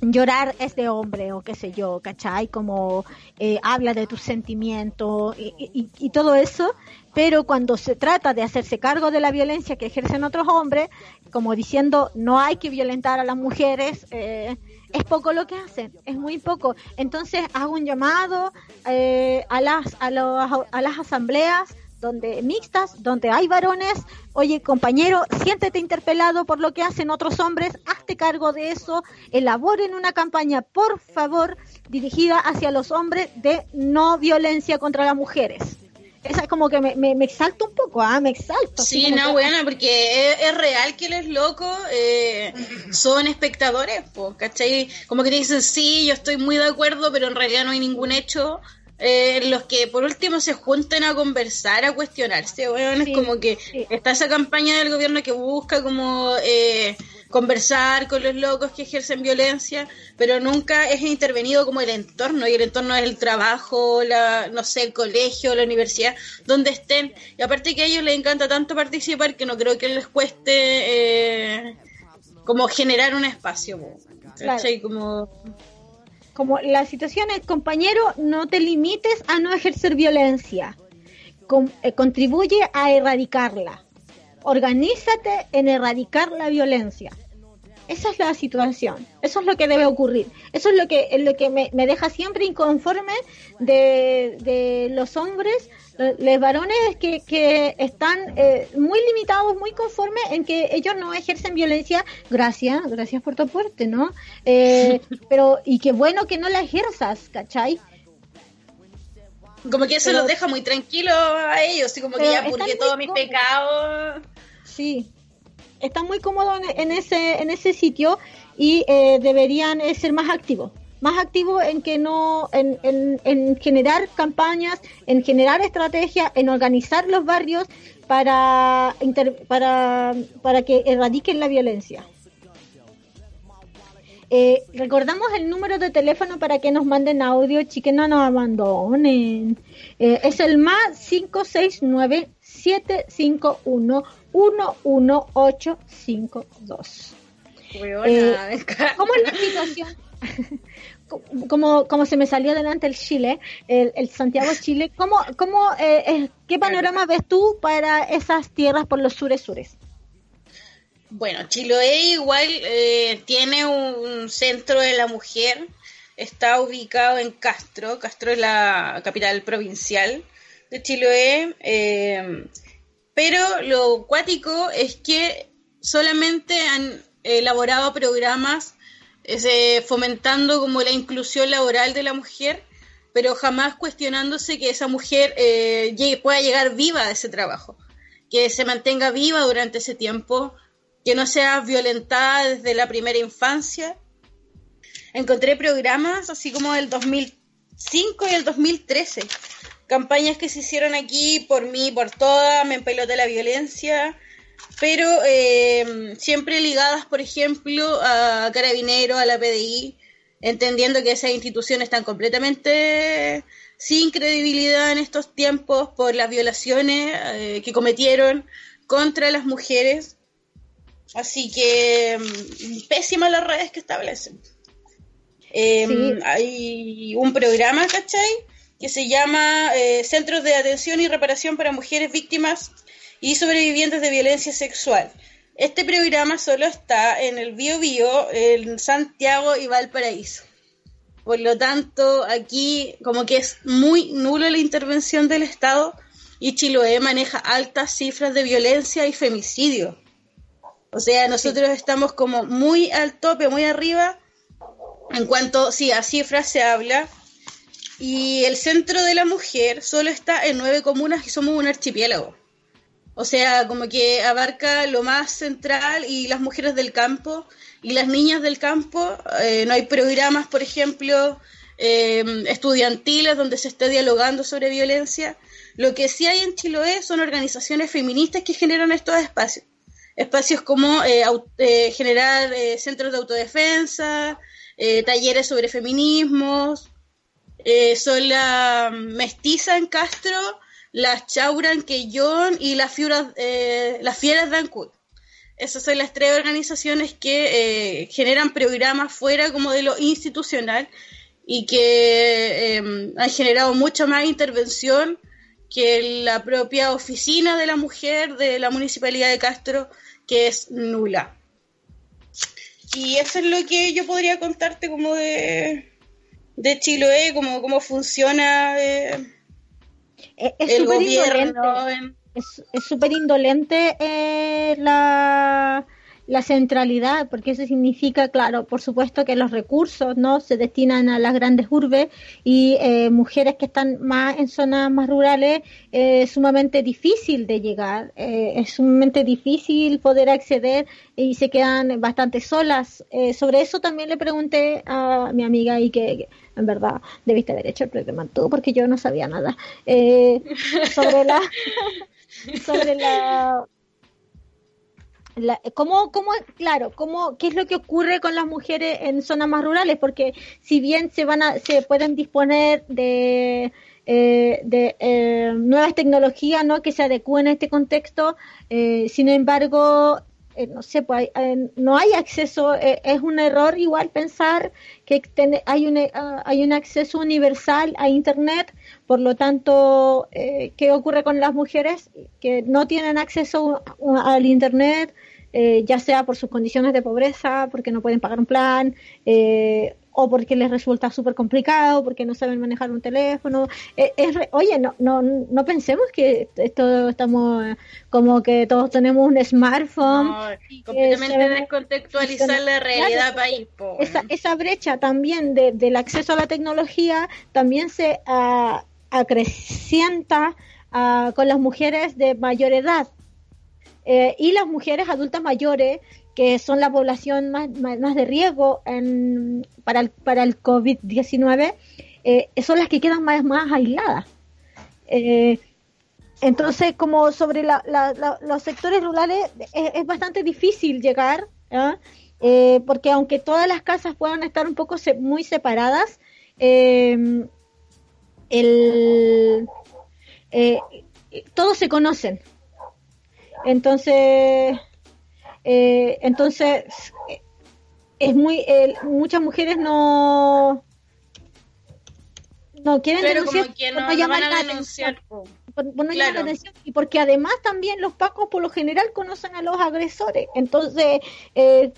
S3: llorar es de hombre o qué sé yo, ¿cachai? Como eh, habla de tus sentimientos y, y, todo eso, pero cuando se trata de hacerse cargo de la violencia que ejercen otros hombres, como diciendo no hay que violentar a las mujeres, eh, es poco lo que hacen, es muy poco. Entonces hago un llamado eh, a, las, a, a las asambleas donde mixtas, donde hay varones, oye compañero, siéntete interpelado por lo que hacen otros hombres, hazte cargo de eso, elaboren una campaña, por favor, dirigida hacia los hombres de no violencia contra las mujeres esa es como que me, me, exalto un poco, ¿ah? Me exalto.
S4: Sí, no, bueno, porque es, real que los locos eh, son espectadores, ¿cachai? Como que te dicen, sí, yo estoy muy de acuerdo, pero en realidad no hay ningún hecho eh, los que por último se junten a conversar, a cuestionarse. Bueno, es como que está esa campaña del gobierno que busca como... Eh, conversar con los locos que ejercen violencia, pero nunca es intervenido como el entorno, y el entorno es el trabajo, la, no sé, el colegio, la universidad, donde estén. Y aparte que a ellos les encanta tanto participar que no creo que les cueste eh, como generar un espacio. Como...
S3: como la situación es, compañero, no te limites a no ejercer violencia. Eh, contribuye a erradicarla organízate en erradicar la violencia. Esa es la situación, eso es lo que debe ocurrir, eso es lo que, lo que me, deja siempre inconforme de, los hombres, los varones que, que están eh, muy limitados, muy conformes en que ellos no ejercen violencia, gracias, gracias por tu aporte, ¿no? Eh, pero, y qué bueno que no la ejerzas, ¿cachai?
S4: Como que eso los deja muy tranquilos a ellos, y como que ya purgué todos mis pecados.
S3: Sí, están muy cómodos en, ese, en ese sitio y eh, deberían eh, ser más activos. Más activos en que no, en, en, generar campañas, en generar estrategias, en organizar los barrios para, para, para que erradiquen la violencia. Eh, recordamos el número de teléfono para que nos manden audio, chiquen, no nos abandonen. Eh, es el más 569 751 11852.
S4: Eh,
S3: ¿Cómo es la situación? como, como se me salió delante el Chile, el, Santiago Chile, ¿cómo, cómo, eh, ¿qué panorama ves tú para esas tierras por los sures sures?
S4: Bueno, Chiloé igual eh, tiene un centro de la mujer, está ubicado en Castro, Castro es la capital provincial de Chiloé, eh, pero lo cuático es que solamente han elaborado programas fomentando como la inclusión laboral de la mujer, pero jamás cuestionándose que esa mujer eh, pueda llegar viva a ese trabajo, que se mantenga viva durante ese tiempo, que no sea violentada desde la primera infancia. Encontré programas así como del 2005 y el 2013, campañas que se hicieron aquí por mí, por toda, me empeloté la violencia, pero eh, siempre ligadas, por ejemplo, a Carabineros, a la PDI, entendiendo que esas instituciones están completamente sin credibilidad en estos tiempos por las violaciones eh, que cometieron contra las mujeres. Así que mm, pésimas las redes que establecen. Em, hay un programa, ¿cachai? Que se llama eh, Centros de Atención y Reparación para Mujeres Víctimas y sobrevivientes de violencia sexual. Este programa solo está en el Bio Bio, en Santiago y Valparaíso. Por lo tanto, aquí como que es muy nulo la intervención del Estado y Chiloé maneja altas cifras de violencia y femicidio. O sea, nosotros estamos como muy al tope, muy arriba, en cuanto, sí, a cifras se habla. Y el centro de la mujer solo está en nueve comunas y somos un archipiélago. O sea, como que abarca lo más central y las mujeres del campo y las niñas del campo. Eh, no hay programas, por ejemplo, em, estudiantiles donde se esté dialogando sobre violencia. Lo que sí hay en Chiloé son organizaciones feministas que generan estos espacios. Espacios como eh, eh, generar centros de autodefensa, talleres sobre feminismos. son la mestiza en Castro las Chauran Quellón y las Fieras, eh, las Fieras de Ancud. Esas son las tres organizaciones que eh, generan programas fuera como de lo institucional y que eh, han generado mucha más intervención que la propia oficina de la mujer de la Municipalidad de Castro, que es nula. Y eso es lo que yo podría contarte como de, de Chiloé, como cómo funciona
S3: es súper indolente. Es súper indolente eh, la, la centralidad, porque eso significa, claro, por supuesto que los recursos no se destinan a las grandes urbes y eh, mujeres que están más en zonas más rurales eh, es sumamente difícil de llegar, es sumamente difícil poder acceder y se quedan bastante solas. sobre eso también le pregunté a mi amiga y que en verdad debiste haber hecho el programa tú porque yo no sabía nada eh, sobre la sobre la, ¿cómo, cómo, claro, cómo, qué es lo que ocurre con las mujeres en zonas más rurales? Porque si bien se van a, se pueden disponer de, eh, de eh, nuevas tecnologías, ¿no? Que se adecúen a este contexto, sin embargo, eh, no sé, pues eh, no hay acceso, eh, es un error igual pensar que hay, un, hay un acceso universal a Internet, por lo tanto, ¿qué ocurre con las mujeres que no tienen acceso al Internet? ya sea por sus condiciones de pobreza, porque no pueden pagar un plan, o porque les resulta súper complicado, porque no saben manejar un teléfono. Eh, es, oye, no, no, no pensemos que esto estamos como que todos tenemos un smartphone. No,
S4: completamente descontextualizar la realidad país.
S3: Esa, esa brecha también de, del acceso a la tecnología también se acrecienta con las mujeres de mayor edad. Eh, y las mujeres adultas mayores que son la población más, más, de riesgo en, para el, para el COVID-19, eh, son las que quedan más, más aisladas. Eh, entonces, como sobre los sectores rurales es, bastante difícil llegar, eh, porque aunque todas las casas puedan estar un poco muy separadas, el, todos se conocen. Entonces, eh, entonces, es muy, eh, muchas mujeres no no quieren
S4: Claro,
S3: denunciar
S4: que no,
S3: no la atención,
S4: denunciar. po.
S3: por- por no llamar la
S4: Claro.
S3: atención, y porque además también los pacos por lo general conocen a los agresores, entonces eh,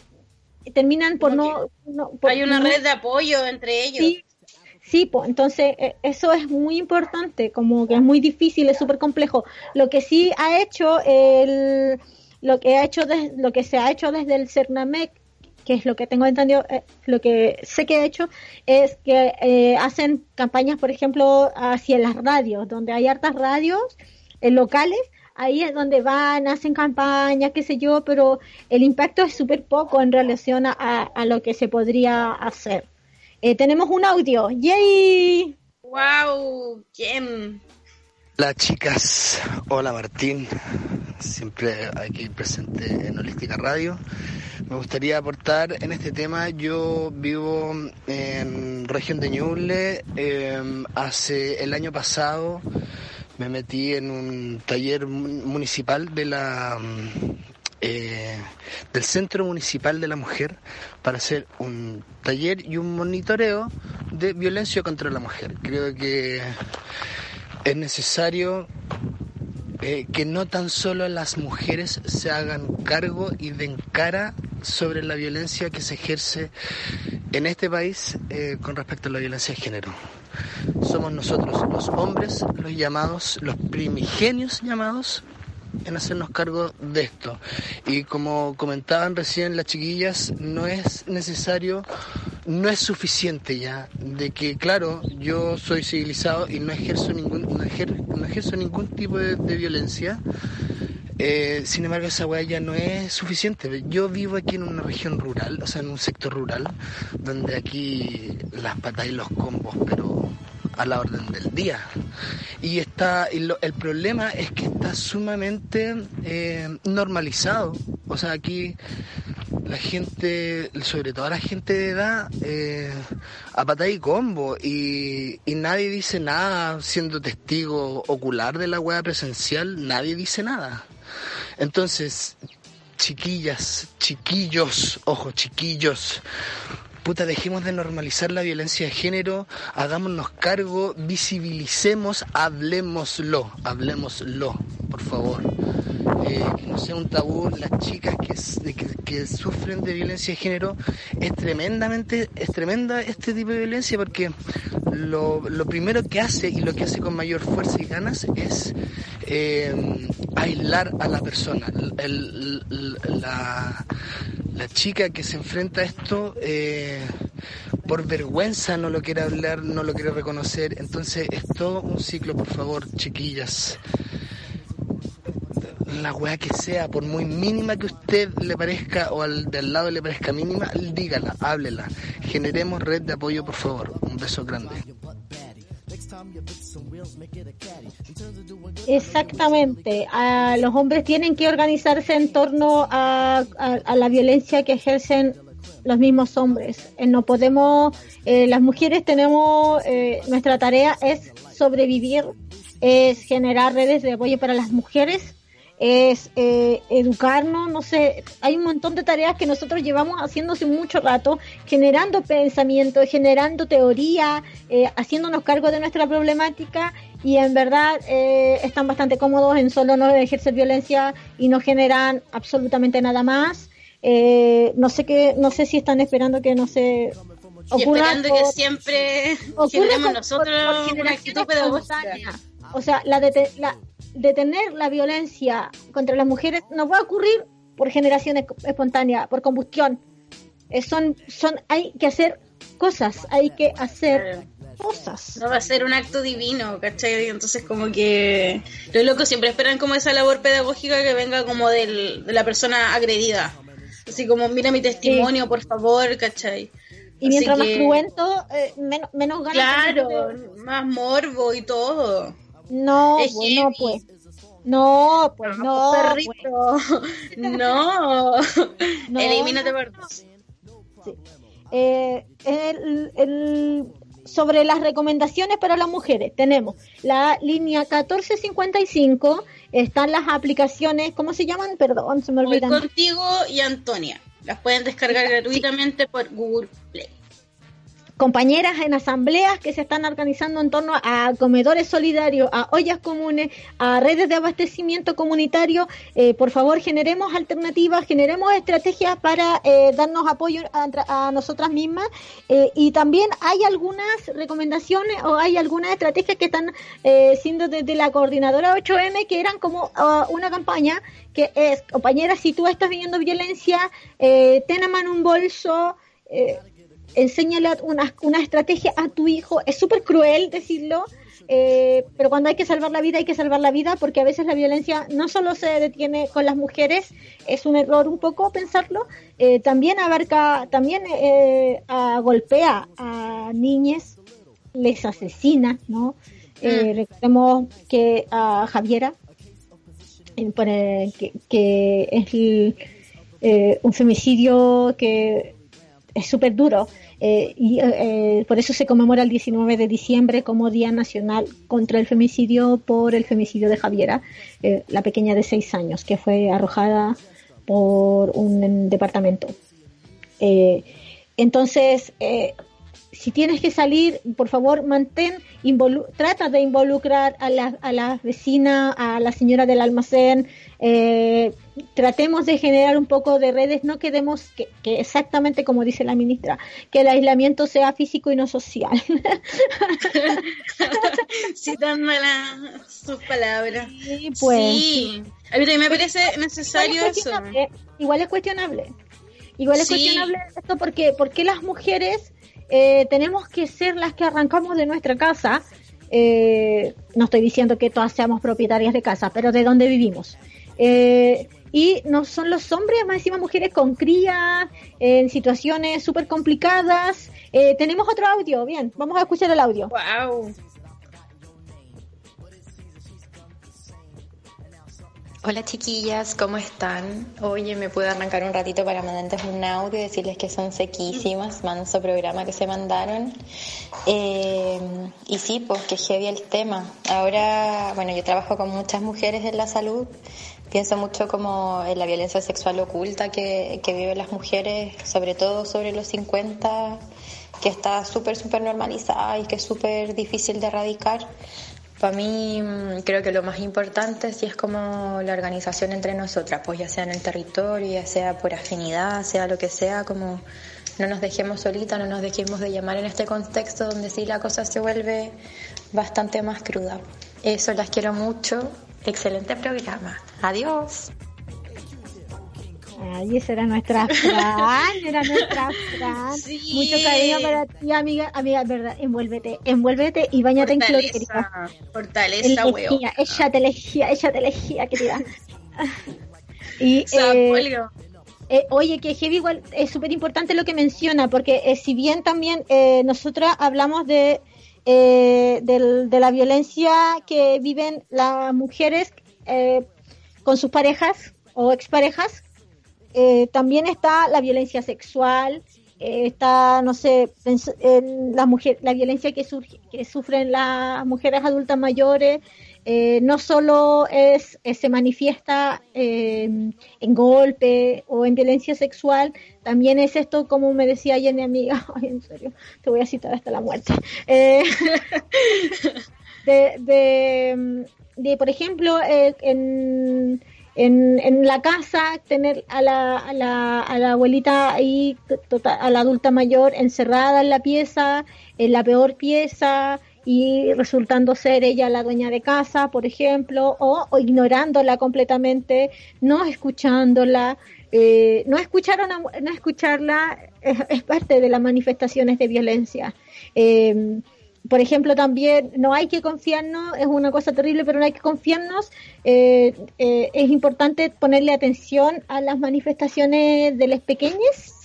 S3: terminan por no, no- por
S4: Hay una red de apoyo entre ellos.
S3: Sí, sí, po, entonces eh, eso es muy importante, como que es muy difícil, es súper complejo. Lo que sí ha hecho el, lo que ha hecho des- lo que se ha hecho desde el Cernamec, que es lo que tengo entendido, eh, lo que sé que ha hecho es que eh, hacen campañas, por ejemplo, hacia las radios, donde hay hartas radios eh, locales. Ahí es donde van, hacen campañas, qué sé yo, pero el impacto es súper poco en relación a, a- a lo que se podría hacer. Eh, tenemos un audio. ¡Yay!
S4: ¡Wow! ¿Quién?
S5: Hola chicas, hola Martín, siempre aquí presente en Holística Radio. Me gustaría aportar en este tema, yo vivo en región de Ñuble, eh, hace el año pasado me metí en un taller mun- municipal de la eh, del Centro Municipal de la Mujer para hacer un taller y un monitoreo de violencia contra la mujer. Creo que es necesario eh, que no tan solo las mujeres se hagan cargo y den cara sobre la violencia que se ejerce en este país eh, con respecto a la violencia de género. Somos nosotros los hombres los llamados, los primigenios llamados en hacernos cargo de esto. Y como comentaban recién las chiquillas, no es necesario, no es suficiente ya, de que claro, yo soy civilizado y no ejerzo ningún, no ejer- no ejerzo ningún tipo de, violencia. Eh, sin embargo, esa weá ya no es suficiente. Yo vivo aquí en una región rural, o sea, en un sector rural, donde aquí las patas y los combos, pero a la orden del día. Y está y lo- el problema es que está sumamente eh, normalizado. O sea, aquí la gente, sobre todo la gente de edad, eh, a y combo. Y, nadie dice nada, siendo testigo ocular de la wea presencial, nadie dice nada. Entonces, chiquillas, chiquillos, ojo, chiquillos, puta, dejemos de normalizar la violencia de género, hagámonos cargo, visibilicemos, hablemoslo, hablemoslo, por favor. Eh, que no sea un tabú, las chicas que, sufren de violencia de género, es tremendamente, es tremenda este tipo de violencia porque lo, lo primero que hace y lo que hace con mayor fuerza y ganas es eh, aislar a la persona. La chica que se enfrenta a esto eh, por vergüenza no lo quiere hablar, no lo quiere reconocer. Entonces es todo un ciclo, por favor, chiquillas. La weá que sea, por muy mínima que usted le parezca o al de lado le parezca mínima, dígala, háblela. Generemos red de apoyo, por favor. Un beso grande.
S3: Exactamente. A los hombres tienen que organizarse en torno a, a- a la violencia que ejercen los mismos hombres. Eh, no podemos, eh, las mujeres tenemos, eh, nuestra tarea es sobrevivir, es generar redes de apoyo para las mujeres, es eh, educarnos, no sé, hay un montón de tareas que nosotros llevamos haciendo hace mucho rato, generando pensamiento, generando teoría, eh, haciéndonos cargo de nuestra problemática y en verdad eh, están bastante cómodos en solo no ejercer violencia y no generan absolutamente nada más. Eh, no sé qué, no sé si están esperando que no se
S4: Y
S3: ocurra
S4: esperando
S3: por-
S4: que siempre generemos
S3: por-
S4: nosotros
S3: por-
S4: una actitud pedagógica.
S3: O sea, la detener la violencia contra las mujeres no va a ocurrir por generación espontánea, por combustión. Eh, son, son, hay que hacer cosas, hay que hacer cosas.
S4: No va a ser un acto divino, ¿cachai? Entonces como que los locos siempre esperan como esa labor pedagógica que venga como del, de la persona agredida. Así como, mira mi testimonio, por favor, ¿cachai?
S3: Y mientras más cruento, eh, menos, menos ganas.
S4: Claro,
S3: de-
S4: más morbo y todo.
S3: No,
S4: Es
S3: pues, no, pues. No, pues, no. pues.
S4: No.
S3: No,
S4: Elimínate
S3: no,
S4: por
S3: no.
S4: dos.
S3: Sí. Eh, el- el- sobre las recomendaciones para las mujeres, tenemos la línea 1455, están las aplicaciones, ¿cómo se llaman? Perdón, se me
S4: Voy
S3: olvidan.
S4: contigo y Antonia. Las pueden descargar gratuitamente por Google Play
S3: compañeras en asambleas que se están organizando en torno a comedores solidarios, a ollas comunes, a redes de abastecimiento comunitario. Eh, por favor, generemos alternativas, generemos estrategias para eh, darnos apoyo a, nosotras mismas. Eh, y también hay algunas recomendaciones o hay algunas estrategias que están siendo desde la coordinadora 8M que eran como uh, una campaña que es, compañeras, si tú estás viviendo violencia, ten a mano un bolso. Eh, enséñale una, una estrategia a tu hijo. Es súper cruel decirlo, eh, pero cuando hay que salvar la vida, hay que salvar la vida, porque a veces la violencia no solo se detiene con las mujeres, es un error un poco pensarlo, eh, también abarca, también eh, golpea a niñes, les asesina, ¿no? Mm. Recordemos que a Javiera, que, que es un femicidio que es súper duro. Eh, y eh, por eso se conmemora el 19 de diciembre como Día Nacional contra el Femicidio por el femicidio de Javiera, eh, la pequeña de seis años, que fue arrojada por un departamento. entonces, si tienes que salir, por favor, mantén, trata de involucrar a la, a la vecina, a la señora del almacén, eh, tratemos de generar un poco de redes, no quedemos que, exactamente como dice la ministra, que el aislamiento sea físico y no social.
S4: Citándola sus palabras.
S3: Sí, pues. Sí.
S4: A mí también me parece necesario eso.
S3: Igual es cuestionable. Igual es cuestionable esto porque, porque las mujeres eh, tenemos que ser las que arrancamos de nuestra casa. Eh, no estoy diciendo que todas seamos propietarias de casa, pero de dónde vivimos. Eh, y no son los hombres, más encima mujeres con cría, en situaciones súper complicadas. Eh, tenemos otro audio, bien, vamos a escuchar el audio.
S4: Wow.
S6: Hola chiquillas, ¿cómo están? Oye, me puedo arrancar un ratito para mandarles un audio y decirles que son sequísimas, manso programa que se mandaron. Eh, y sí, pues que heavy el tema. Ahora, bueno, yo trabajo con muchas mujeres en la salud Pienso mucho como en la violencia sexual oculta que, que viven las mujeres, sobre todo sobre los 50, que está súper, súper normalizada y que es súper difícil de erradicar. Para mí mm, creo que lo más importante sí es como la organización entre nosotras, pues ya sea en el territorio, ya sea por afinidad, sea lo que sea, como no nos dejemos solitas, no nos dejemos de llamar en este contexto donde sí la cosa se vuelve bastante más cruda. Eso las quiero mucho Excelente programa. Adiós.
S3: Ay, esa era nuestra Fran, era nuestra Fran. Mucho cariño para ti, amiga, amiga, verdad, envuélvete, envuélvete y bañate en cloro,
S4: querida. Fortaleza, weón.
S3: Ella te elegía, ella te elegía, querida. y, eh, eh, oye, que Heavy igual es súper importante lo que menciona, porque eh, si bien también eh, nosotras hablamos de eh, de la violencia que viven las mujeres con sus parejas o exparejas. Eh, también está la violencia sexual, eh, está, no sé, la, mujer, la violencia que, que sufren las mujeres adultas mayores, eh, no solo es, se manifiesta eh, en golpe o en violencia sexual, también es esto, como me decía ayer mi amiga, en serio, te voy a citar hasta la muerte, de, de, por ejemplo, en, en, en, la casa tener a la, a la, a la abuelita ahí, tota, a la adulta mayor encerrada en la pieza, en la peor pieza, y resultando ser ella la dueña de casa, por ejemplo, o, ignorándola completamente, no escuchándola, eh, no, escuchar no escucharla es, parte de las manifestaciones de violencia. Eh, por ejemplo, también no hay que confiarnos, es una cosa terrible, pero no hay que confiarnos. Eh, es importante ponerle atención a las manifestaciones de las pequeñas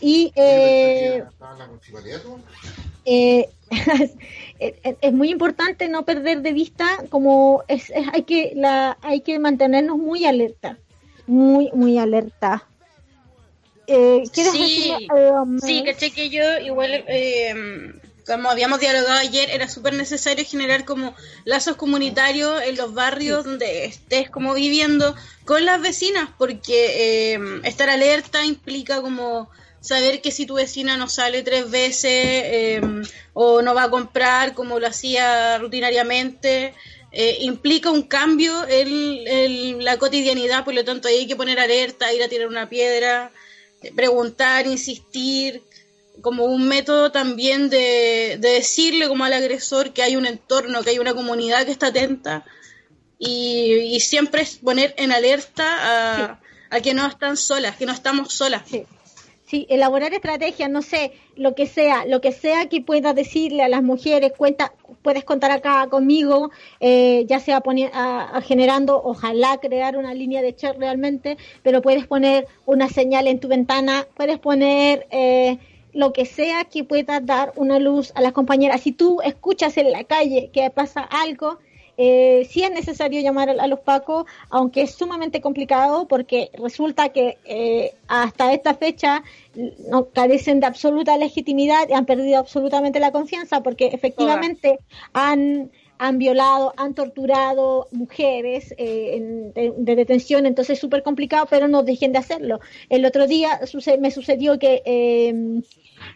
S3: y eh, eh, es, muy importante no perder de vista como es, hay que la hay que mantenernos muy alerta muy muy alerta.
S4: Eh, sí, sí caché que yo igual eh, como habíamos dialogado ayer, era súper necesario generar como lazos comunitarios en los barrios donde estés como viviendo con las vecinas, porque eh, estar alerta implica como saber que si tu vecina no sale tres veces eh, o no va a comprar como lo hacía rutinariamente, eh, implica un cambio en, la cotidianidad, por lo tanto hay que poner alerta, ir a tirar una piedra, preguntar, insistir, como un método también de, decirle como al agresor que hay un entorno, que hay una comunidad que está atenta y, siempre es poner en alerta a, que no están solas, que no estamos solas.
S3: Sí. elaborar estrategias, no sé, lo que sea, lo que sea que puedas decirle a las mujeres, cuenta, puedes contar acá conmigo, eh, ya sea poner, generando, ojalá crear una línea de chat realmente, pero puedes poner una señal en tu ventana, puedes poner eh, lo que sea que pueda dar una luz a las compañeras. Si tú escuchas en la calle que pasa algo, eh, sí es necesario llamar a, los pacos, aunque es sumamente complicado porque resulta que eh, hasta esta fecha no carecen de absoluta legitimidad y han perdido absolutamente la confianza porque efectivamente han han violado, han torturado mujeres eh, de, detención, entonces es súper complicado, pero no dejen de hacerlo. El otro día me sucedió que eh,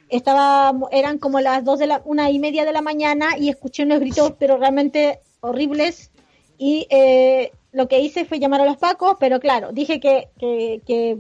S3: estaba, eran como las dos de la, una y media de la mañana y escuché unos gritos, pero realmente horribles, y eh, lo que hice fue llamar a los pacos, pero claro, dije que, que, que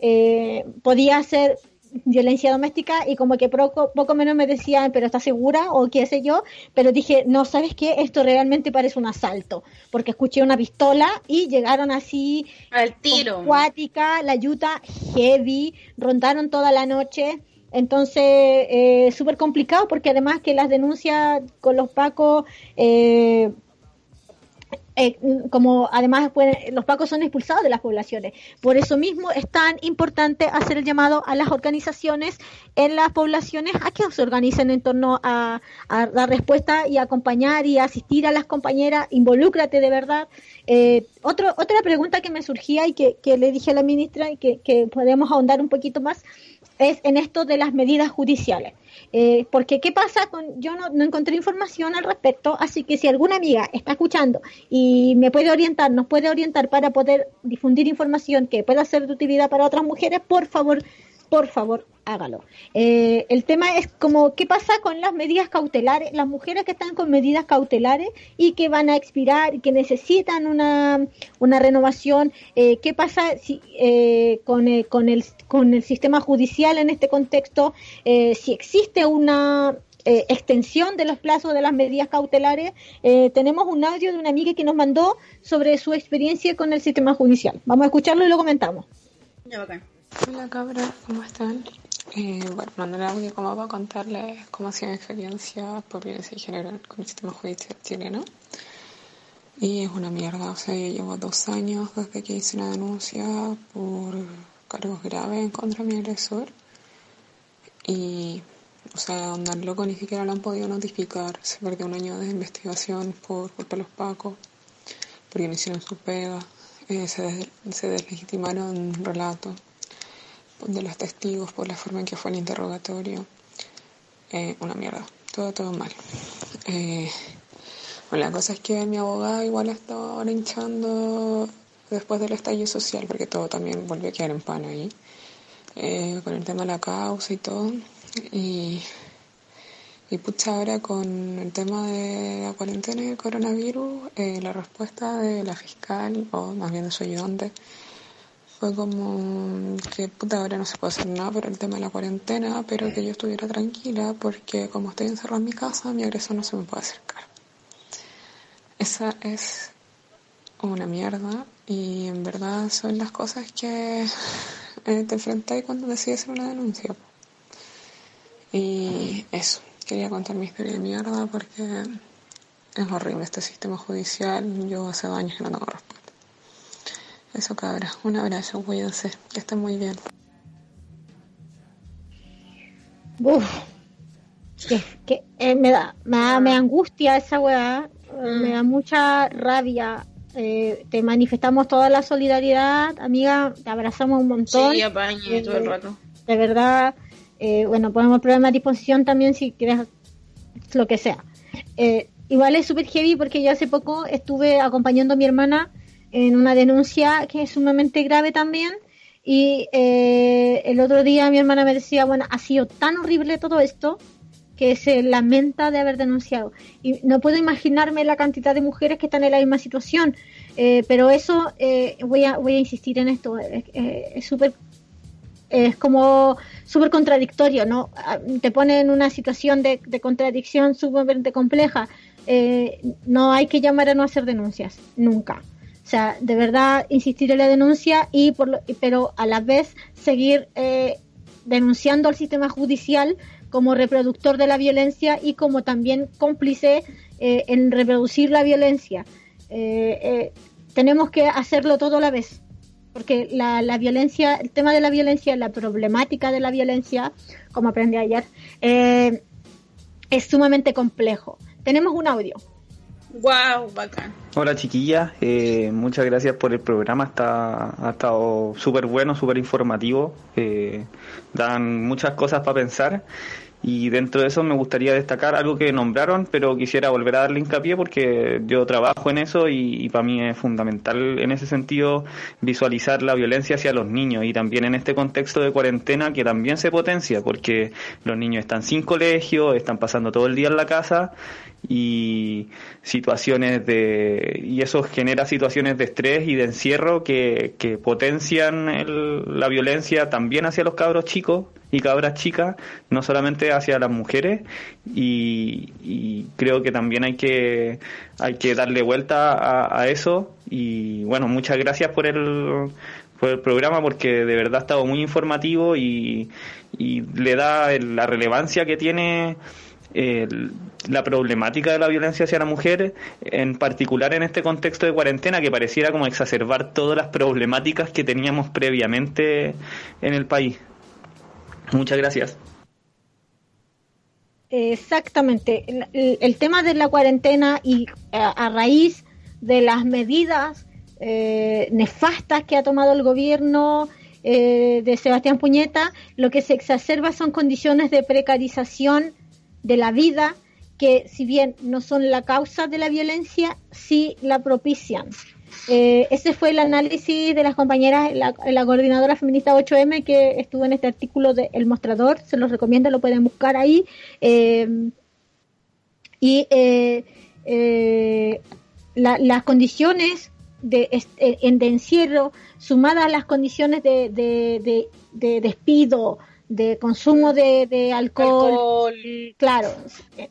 S3: eh, podía ser violencia doméstica y como que poco, poco menos me decían, pero ¿estás segura? o qué sé yo, pero dije, no, ¿sabes qué? Esto realmente parece un asalto, porque escuché una pistola y llegaron así
S4: al tiro.
S3: Acuática, la yuta heavy, rondaron toda la noche. Entonces, eh, súper complicado porque además que las denuncias con los pacos eh, eh, como además los pacos son expulsados de las poblaciones. Por eso mismo es tan importante hacer el llamado a las organizaciones en las poblaciones a que se organicen en torno a, dar respuesta y acompañar y asistir a las compañeras. Involúcrate de verdad. Eh, otra pregunta que me surgía y que, le dije a la ministra y que, que podemos ahondar un poquito más es en esto de las medidas judiciales. Eh, porque, ¿qué pasa con.? Yo no, no, encontré información al respecto, así que si alguna amiga está escuchando y me puede orientar, nos puede orientar para poder difundir información que pueda ser de utilidad para otras mujeres, por favor, por favor, hágalo. Eh, el tema es como, ¿qué pasa con las medidas cautelares? Las mujeres que están con medidas cautelares y que van a expirar y que necesitan una, una renovación, eh, ¿qué pasa si, eh, con, con, el, con el sistema judicial en este contexto? si existe una extensión de los plazos de las medidas cautelares. tenemos un audio de una amiga que nos mandó sobre su experiencia con el sistema judicial. Vamos a escucharlo y lo comentamos.
S7: Hola cabra, ¿cómo están? Eh, bueno, mandé un audio como para contarles cómo ha sido mi experiencia por violencia género con el sistema judicial chileno. Y es una mierda, o sea, yo llevo dos años desde que hice una denuncia por cargos graves contra mi agresor. Y, o sea, el loco ni siquiera lo han podido notificar. Se perdió un año de investigación por culpa de los pacos, porque no hicieron su pega. Eh, se, se deslegitimaron relatos de los testigos por la forma en que fue el interrogatorio. Eh, una mierda, todo, todo mal. Eh, bueno, la cosa es que mi abogada igual está ahora hinchando después del estallido social, porque todo también volvió a quedar en pan ahí, eh, con el tema de la causa y todo. Y, y pucha, ahora con el tema de la cuarentena y el coronavirus, la respuesta de la fiscal, o más bien de su ayudante, fue como que puta ahora no se puede hacer nada por el tema de la cuarentena, pero que yo estuviera tranquila porque como estoy encerrada en mi casa, mi agresor no se me puede acercar. Esa es una mierda y en verdad son las cosas que eh, te enfrentas cuando decides hacer una denuncia. Y eso, quería contar mi historia de mierda porque es horrible este sistema judicial. Yo hace años que no tengo respuesta. Eso cabra, un abrazo, cuídense, que estén muy bien.
S3: Uf, que, eh, me, da, me, angustia esa weá, me da mucha rabia. Eh, te manifestamos toda la solidaridad, amiga, te abrazamos un montón.
S4: Sí, apañe todo el rato.
S3: De verdad, eh, bueno, ponemos el programa a disposición también si quieres lo que sea. Eh, igual es súper heavy porque yo hace poco estuve acompañando a mi hermana en una denuncia que es sumamente grave también. Y eh, el otro día mi hermana me decía, bueno, ha sido tan horrible todo esto que se lamenta de haber denunciado. Y no puedo imaginarme la cantidad de mujeres que están en la misma situación, eh, pero eso eh, voy, a, voy a insistir en esto, es súper es como súper contradictorio, ¿no? Ah, te pone en una situación de, contradicción súper compleja. Eh, no hay que llamar a no hacer denuncias, nunca. O sea, de verdad insistir en la denuncia y por pero a la vez seguir denunciando al sistema judicial como reproductor de la violencia y como también cómplice eh, en reproducir la violencia. Eh, eh, tenemos que hacerlo todo a la vez, porque la, violencia, el tema de la violencia, la problemática de la violencia, como aprendí ayer, es sumamente complejo. Tenemos un audio.
S4: Wow, bacán.
S8: Hola chiquillas, muchas gracias por el programa, está, ha estado súper bueno, súper informativo, dan muchas cosas para pensar. Y dentro de eso me gustaría destacar algo que nombraron, pero quisiera volver a darle hincapié porque yo trabajo en eso y, para mí es fundamental en ese sentido visualizar la violencia hacia los niños. Y también en este contexto de cuarentena que también se potencia porque los niños están sin colegio, están pasando todo el día en la casa y situaciones de y eso genera situaciones de estrés y de encierro que, que potencian el, la violencia también hacia los cabros chicos y cabras chicas, no solamente hacia las mujeres, y, creo que también hay que, hay que darle vuelta a, eso. Y bueno, muchas gracias por el, por el programa porque de verdad ha estado muy informativo y, y le da la relevancia que tiene la problemática de la violencia hacia la mujer, en particular en este contexto de cuarentena que pareciera como exacerbar todas las problemáticas que teníamos previamente en el país. Muchas gracias.
S3: Exactamente. El, tema de la cuarentena y a, raíz de las medidas eh, nefastas que ha tomado el gobierno eh, de Sebastián Puñeta, lo que se exacerba son condiciones de precarización de la vida que si bien no son la causa de la violencia, sí la propician. Eh, ese fue el análisis de las compañeras, la, coordinadora feminista 8M que estuvo en este artículo de El Mostrador, se los recomiendo, lo pueden buscar ahí. Eh, y eh, las condiciones de, de, encierro, sumadas a las condiciones de, de despido, de consumo de, alcohol, claro,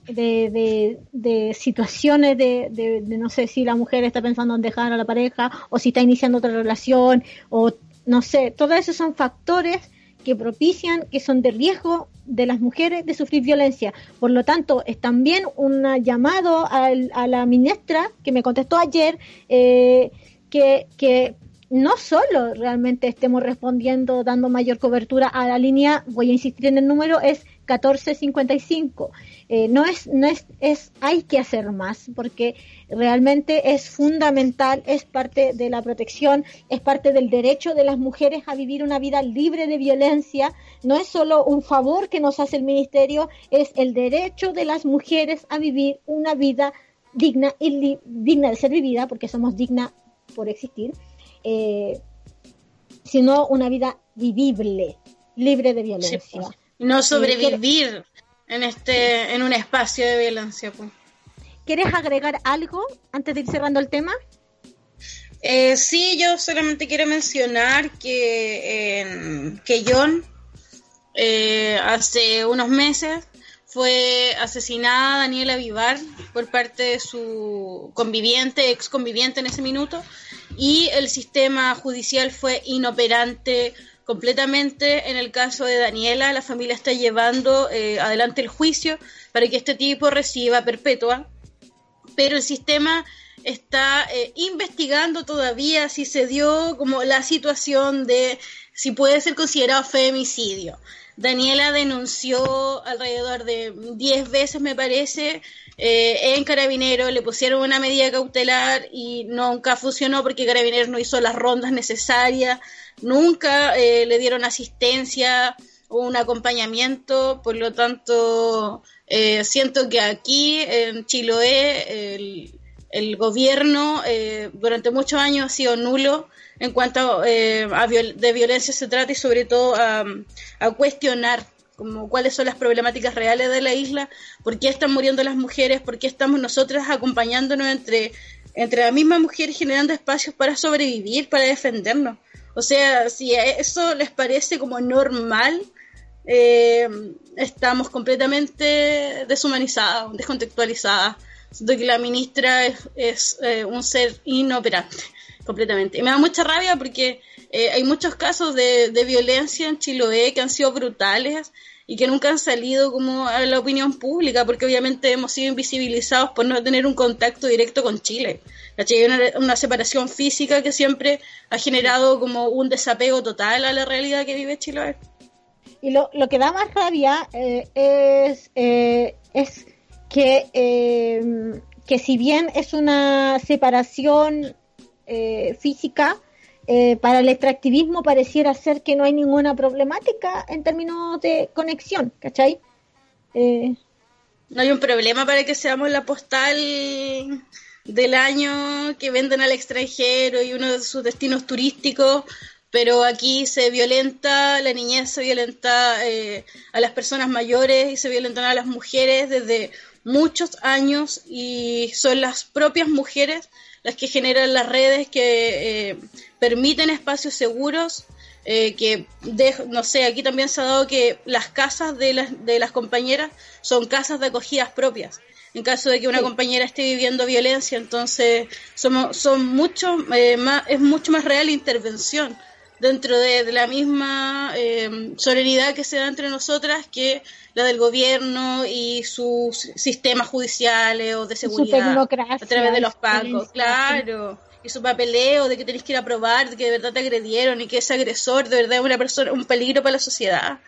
S3: de, de, situaciones de, no sé si la mujer está pensando en dejar a la pareja o si está iniciando otra relación o no sé, todos esos son factores que propician, que son de riesgo de las mujeres de sufrir violencia. Por lo tanto, es también un llamado a, la ministra que me contestó ayer eh, que, que no solo realmente estemos respondiendo, dando mayor cobertura a la línea, voy a insistir en el número, es 1455. Eh, no es, no es, es, hay que hacer más porque realmente es fundamental, es parte de la protección, es parte del derecho de las mujeres a vivir una vida libre de violencia. No es solo un favor que nos hace el ministerio, es el derecho de las mujeres a vivir una vida digna y digna de ser vivida porque somos dignas por existir eh, sino una vida vivible, libre de violencia. Pues.
S4: No sobrevivir en este, en un espacio de violencia. Pues.
S3: ¿Quieres agregar algo antes de ir cerrando el tema?
S4: Eh, sí, yo solamente quiero mencionar que, que John eh, hace unos meses fue asesinada Daniela Vivar por parte de su conviviente, ex conviviente en ese minuto, y el sistema judicial fue inoperante completamente en el caso de Daniela. La familia está llevando eh, adelante el juicio para que este tipo reciba perpetua, pero el sistema está eh, investigando todavía si se dio como la situación de si puede ser considerado femicidio. Daniela denunció alrededor de 10 veces, me parece, eh, en Carabinero, le pusieron una medida cautelar y nunca funcionó porque Carabinero no hizo las rondas necesarias, nunca eh, le dieron asistencia un acompañamiento, por lo tanto, eh, siento que aquí en Chiloé el, el gobierno eh, durante muchos años ha sido nulo en cuanto eh, a de violencia se trata y sobre todo a, cuestionar como cuáles son las problemáticas reales de la isla, por qué están muriendo las mujeres, por qué estamos nosotras acompañándonos entre, entre la misma mujer generando espacios para sobrevivir, para defendernos. O sea, si eso les parece como normal, eh, estamos completamente deshumanizadas, descontextualizadas. Siento que la ministra es, eh, un ser inoperante, completamente. Y me da mucha rabia porque eh, hay muchos casos de, violencia en Chiloé que han sido brutales y que nunca han salido como a la opinión pública, porque obviamente hemos sido invisibilizados por no tener un contacto directo con Chile. Hay una, una, separación física que siempre ha generado como un desapego total a la realidad que vive Chile.
S3: Y lo, lo que da más rabia eh, es, eh, es que, eh, que si bien es una separación física, eh, para el extractivismo pareciera ser que no hay ninguna problemática en términos de conexión, ¿cachai?
S4: Eh, no hay un problema para que seamos la postal del año que venden al extranjero y uno de sus destinos turísticos, pero aquí se violenta la niñez, se violenta eh, a las personas mayores y se violentan a las mujeres desde muchos años y son las propias mujeres las que generan las redes que eh, permiten espacios seguros, eh, que, de, no sé, aquí también se ha dado que las casas de las, de las compañeras son casas de acogidas propias. En caso de que una sí. compañera esté viviendo violencia, entonces somos, son mucho, eh, más, es mucho más real la intervención dentro de, de la misma eh, solidaridad que se da entre nosotras que la del gobierno y sus sistemas judiciales o de seguridad a través de los pagos, claro. Y su papeleo de que tenés que ir a probar, de que de verdad te agredieron y que ese agresor de verdad es una persona, un peligro para la sociedad.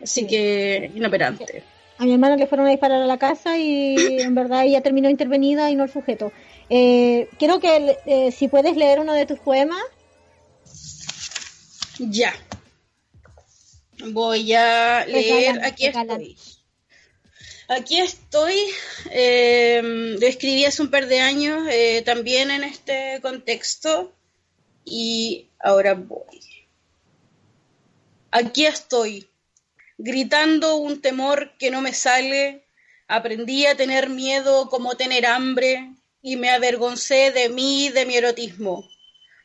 S4: Así sí. que inoperante.
S3: A mi hermana le fueron a disparar a la casa y en verdad ella terminó intervenida y no el sujeto. Eh, quiero que eh, si puedes leer uno de tus poemas.
S4: Ya. Voy a leer. Aquí estoy. Aquí estoy. Eh, lo escribí hace un par de años eh, también en este contexto. Y ahora voy. Aquí estoy, gritando un temor que no me sale. Aprendí a tener miedo como tener hambre y me avergoncé de mí de mi erotismo.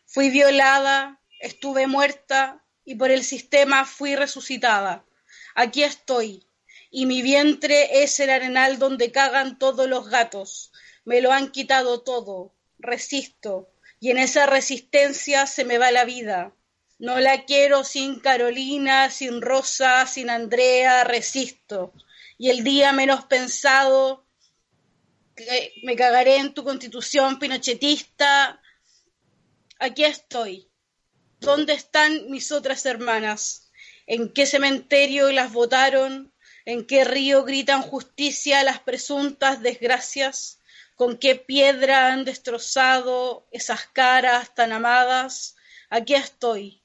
S4: Fui violada, estuve muerta y por el sistema fui resucitada. Aquí estoy, y mi vientre es el arenal donde cagan todos los gatos. Me lo han quitado todo, resisto, y en esa resistencia se me va la vida. No la quiero sin Carolina, sin Rosa, sin Andrea, resisto. Y el día menos pensado, me cagaré en tu constitución pinochetista. Aquí estoy, ¿Dónde están mis otras hermanas? ¿En qué cementerio las votaron? ¿En qué río gritan justicia las presuntas desgracias? ¿Con qué piedra han destrozado esas caras tan amadas? Aquí estoy.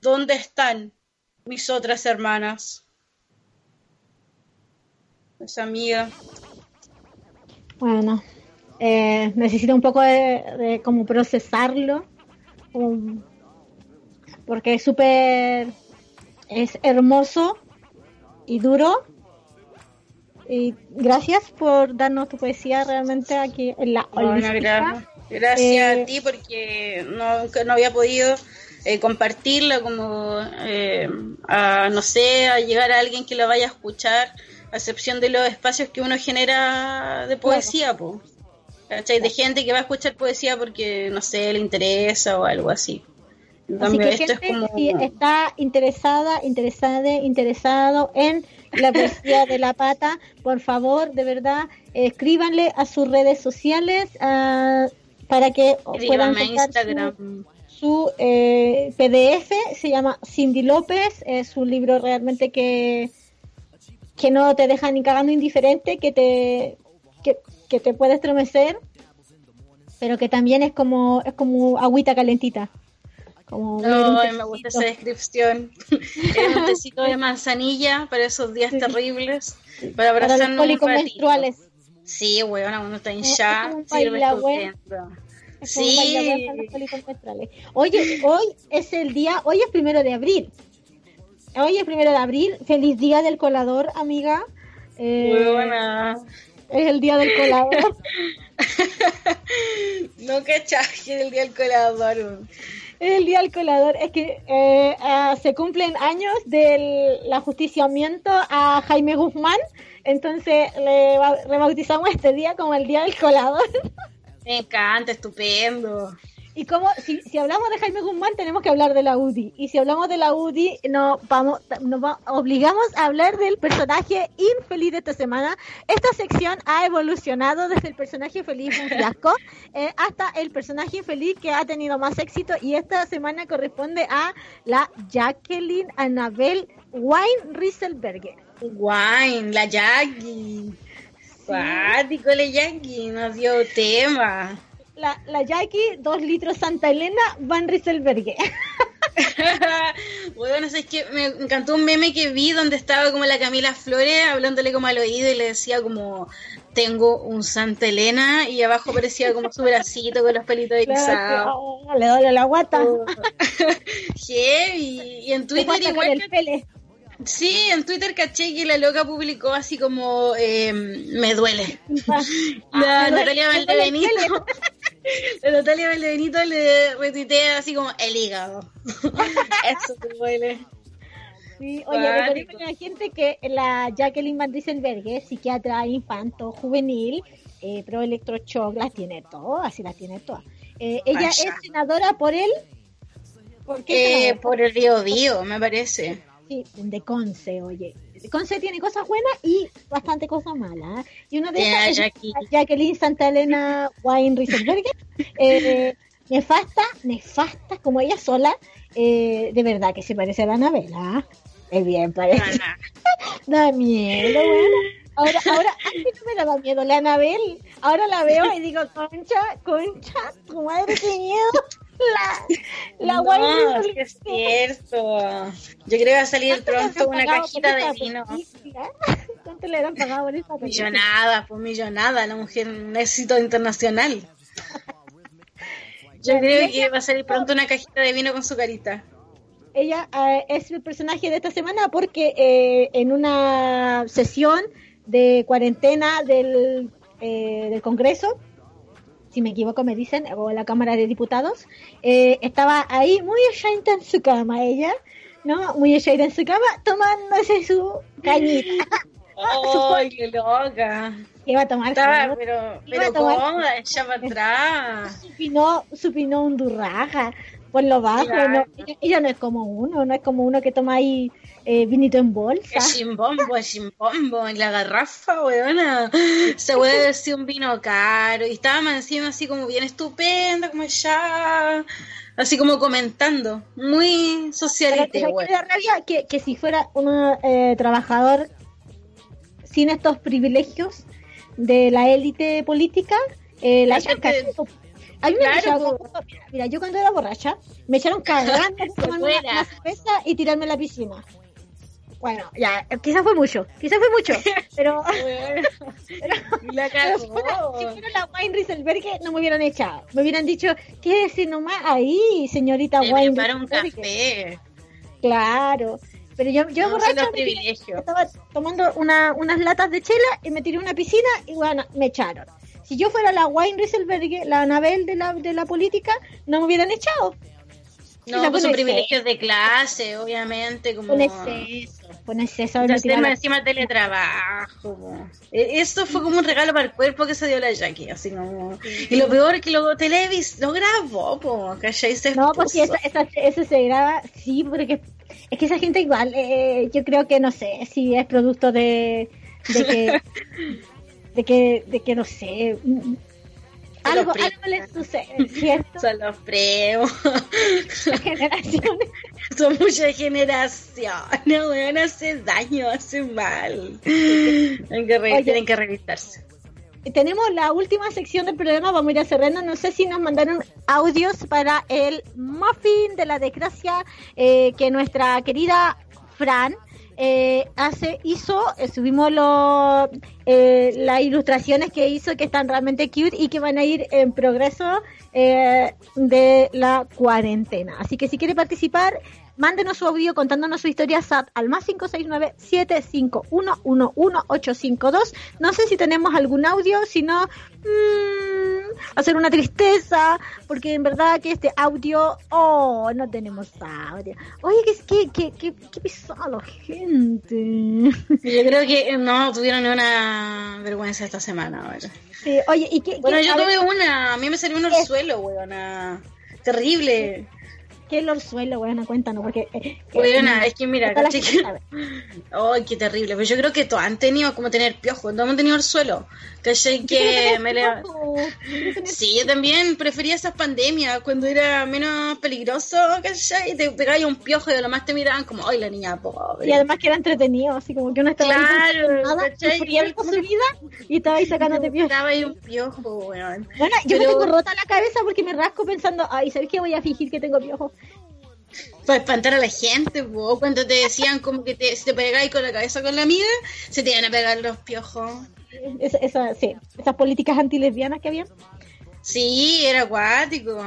S4: ¿Dónde están mis otras hermanas? Esa amiga.
S3: Bueno, eh, necesito un poco de, como procesarlo. Porque es súper, es hermoso y duro. Y gracias por darnos tu poesía realmente aquí en la
S4: bueno, gracias, gracias eh, a ti porque no, no había podido eh, compartirla como eh, a, no sé, a llegar a alguien que la vaya a escuchar, a excepción de los espacios que uno genera de poesía, pues. ¿cachai? De gente que va a escuchar poesía porque, no sé, le interesa o algo así.
S3: Así que gente, como... si está interesada, interesada, interesado en la poesía de la pata, por favor, de verdad, escríbanle a sus redes sociales uh, para que puedan Instagram. su, su eh, PDF, se llama Cindy López, es un libro realmente que que no te deja ni cagando indiferente, que te que, que te puede estremecer, pero que también es como es como agüita calentita Como
S4: No, me gusta esa descripción. Un tecito de manzanilla para esos días terribles. Para
S3: para los
S4: abrazarnos un
S3: menstruales.
S4: Sí, weón, uno está
S3: es
S4: Sirve estupendo.
S3: Es
S4: Sí.
S3: los. Oye, hoy es el día, hoy es primero de abril. Hoy es primero de abril. Feliz día del colador, amiga. Eh,
S4: Muy buena.
S3: es el día del colador.
S4: No cachas que era el día del colador.
S3: El día del colador. Es que eh, ah, se cumplen años del ajusticiamiento a Jaime Guzmán. Entonces le ba- rebautizamos este día como el día del colador.
S4: Me encanta, estupendo.
S3: Y como si, si hablamos de Jaime Guzmán tenemos que hablar de la UDI. Y si hablamos de la UDI nos vamos nos va- obligamos a hablar del personaje infeliz de esta semana. Esta sección ha evolucionado desde el personaje feliz un fiasco eh, hasta el personaje infeliz que ha tenido más éxito y esta semana corresponde a la Jacqueline Annabel Wine Rieselberger.
S4: Wine, la Jackie. Cuático la Jackie, nos dio tema.
S3: La, la Jackie, dos litros Santa Elena Van Rieselberger.
S4: bueno, es que me encantó un meme que vi donde estaba como la Camila Flores hablándole como al oído y le decía como tengo un Santa Elena y abajo parecía como su bracito con los pelitos erizados.
S3: Oh, le duele la guata.
S4: Oh. Heavy. Y en Twitter igual. Sí, en Twitter caché que la loca publicó así como eh, me duele. La
S3: Ah, me duele-
S4: Natalia Valdebenito. Natalia Valdebenito le retuitea así como el hígado. Eso te duele.
S3: Sí, oye, recordemos a la gente que la Jacqueline Van Rieselberger, psiquiatra infanto juvenil, eh, pro electroshock, las tiene todas, así las tiene todas. Eh, ella es senadora por él, ¿por qué?
S4: Eh, por el río Bío, me parece.
S3: Sí, de Conce, oye. Conce tiene cosas buenas y bastante cosas malas. ¿eh? Y una de
S4: Tiene
S3: esas es
S4: Jackie.
S3: la Jacqueline Santa Elena Wine Rieselberger. Eh, nefasta, nefasta, como ella sola. eh, de verdad que se parece a la novela. Es bien parece. Da miedo, bueno. Ahora, ahora, antes no me daba miedo la Anabel. Ahora la veo y digo, concha, concha, tu madre, qué miedo. La, la
S4: no,
S3: guay
S4: sí es cierto. Yo creo que va a salir pronto una cajita de vino.
S3: ¿Cuánto le habrán pagado por esa película?
S4: Millonada, pues millonada, la mujer un éxito internacional. Yo creo que va a salir pronto una cajita de vino con su carita.
S3: Ella eh, es el personaje de esta semana porque eh, en una sesión de cuarentena del, eh, del Congreso, si me equivoco me dicen, o la Cámara de Diputados, eh, estaba ahí muy echadita en su cama ella, ¿no? Muy echadita en su cama, tomándose su cañita.
S4: ¡Ay, qué loca!
S3: Iba a tomar
S4: Estaba,
S3: su-
S4: pero,
S3: Iba
S4: pero
S3: a tomar-
S4: cómoda, ella para atrás.
S3: su pinó, su pinó un durraja por lo bajo,
S4: Claro.
S3: ¿no? Ella, ella no es como uno, no es como uno que toma ahí eh, vinito en bolsa.
S4: Es chimbombo, es chimbombo, en la garrafa, weona. Se puede decir un vino caro. Y estaba encima así como bien estupenda, como ya. Así como comentando. Muy
S3: Pero,
S4: socialite,
S3: ¿sabes qué
S4: weón.
S3: me da rabia? Que, que si fuera un eh, trabajador sin estos privilegios de la élite política, eh, la echan
S4: Cállate.
S3: A mí me
S4: Claro,
S3: echaron cagando. Mira, yo cuando era borracha, me echaron cagando por tomarme una,
S4: fuera.
S3: una cerveza y tirarme a la piscina. Bueno, ya, eh, quizás fue mucho, quizás fue mucho, pero,
S4: Weona.
S3: pero,
S4: La
S3: pero si fuera, la Wine Rieselberger no me hubieran echado. Me hubieran dicho, quédese nomás ahí, señorita
S4: Te
S3: Wine
S4: prepara un
S3: Rieselberger".
S4: café.
S3: Claro. Pero yo, yo
S4: No,
S3: borracha me estaba tomando una, unas latas de chela y me tiré a una piscina y bueno, me echaron. Si yo fuera la Wine Rieselberg, la Anabel de la, de la política, no me hubieran echado.
S4: No,
S3: Esa
S4: pues son privilegios de clase, obviamente, como...
S3: Un exceso. Un exceso tirar-
S4: encima teletrabajo. E- Esto fue como un regalo para el cuerpo que se dio la Jackie, así como... Y lo peor que lo Televis lo grabó, po, ¿cachai? Se
S3: No, pues sí, esa, esa, eso se graba, sí, porque es que esa gente igual, eh, yo creo que no sé si es producto de, de que, de que, de que no sé, algo, algo les sucede, ¿cierto?
S4: Son los.
S3: Las generaciones.
S4: Son muchas generaciones, weón, hace daño, hace mal. Tienen que,
S3: Oye.
S4: tienen que revisarse.
S3: tenemos la última sección del programa, vamos a ir a cerrando. No sé si nos mandaron audios para el muffin de la desgracia eh, que nuestra querida Fran eh, hace, hizo, eh, subimos lo, eh, las ilustraciones que hizo que están realmente cute y que van a ir en progreso eh, de la cuarentena. Así que si quiere participar, mándenos su audio contándonos su historia SAT al más 569-751-11852. No sé si tenemos algún audio, si no, mm, hacer una tristeza, porque en verdad que este audio, oh, no tenemos audio. Oye, que, que, que, que, que pesada la gente.
S4: Yo creo que no tuvieron una vergüenza esta semana.
S3: Sí, oye, y que,
S4: Bueno, yo
S3: ver,
S4: tuve una, a mí me salió un orzuelo, weona. Terrible.
S3: ¿Qué es el orzuelo, weona? Cuéntanos, porque... eh,
S4: Weona, es que mira, caché que-. Ay, qué terrible. Pero yo creo que todos han tenido como tener piojos, todos hemos tenido orzuelo. ¿Cachai? Que me le... Sí, yo también prefería esas pandemias cuando era menos peligroso, ¿cachai? Y te pegabas un piojo y de lo más te miraban como, ay, la niña pobre.
S3: Y además que era entretenido, así como que uno estaba
S4: Claro,
S3: nada,
S4: ¿cachai?
S3: sufriendo su vida y estaba ahí sacándote piojo.
S4: Estaba ahí un piojo, weón.
S3: Bueno, yo me
S4: Pero-
S3: tengo rota la cabeza porque me rasco pensando, ay, ¿sabes qué? Voy a fingir que tengo piojo.
S4: Para espantar a la gente, po. cuando te decían como que te, si te pegáis con la cabeza con la amiga, se te iban a pegar los piojos.
S3: Esa- sí, esas políticas antilesbianas que había.
S4: Sí, era acuático.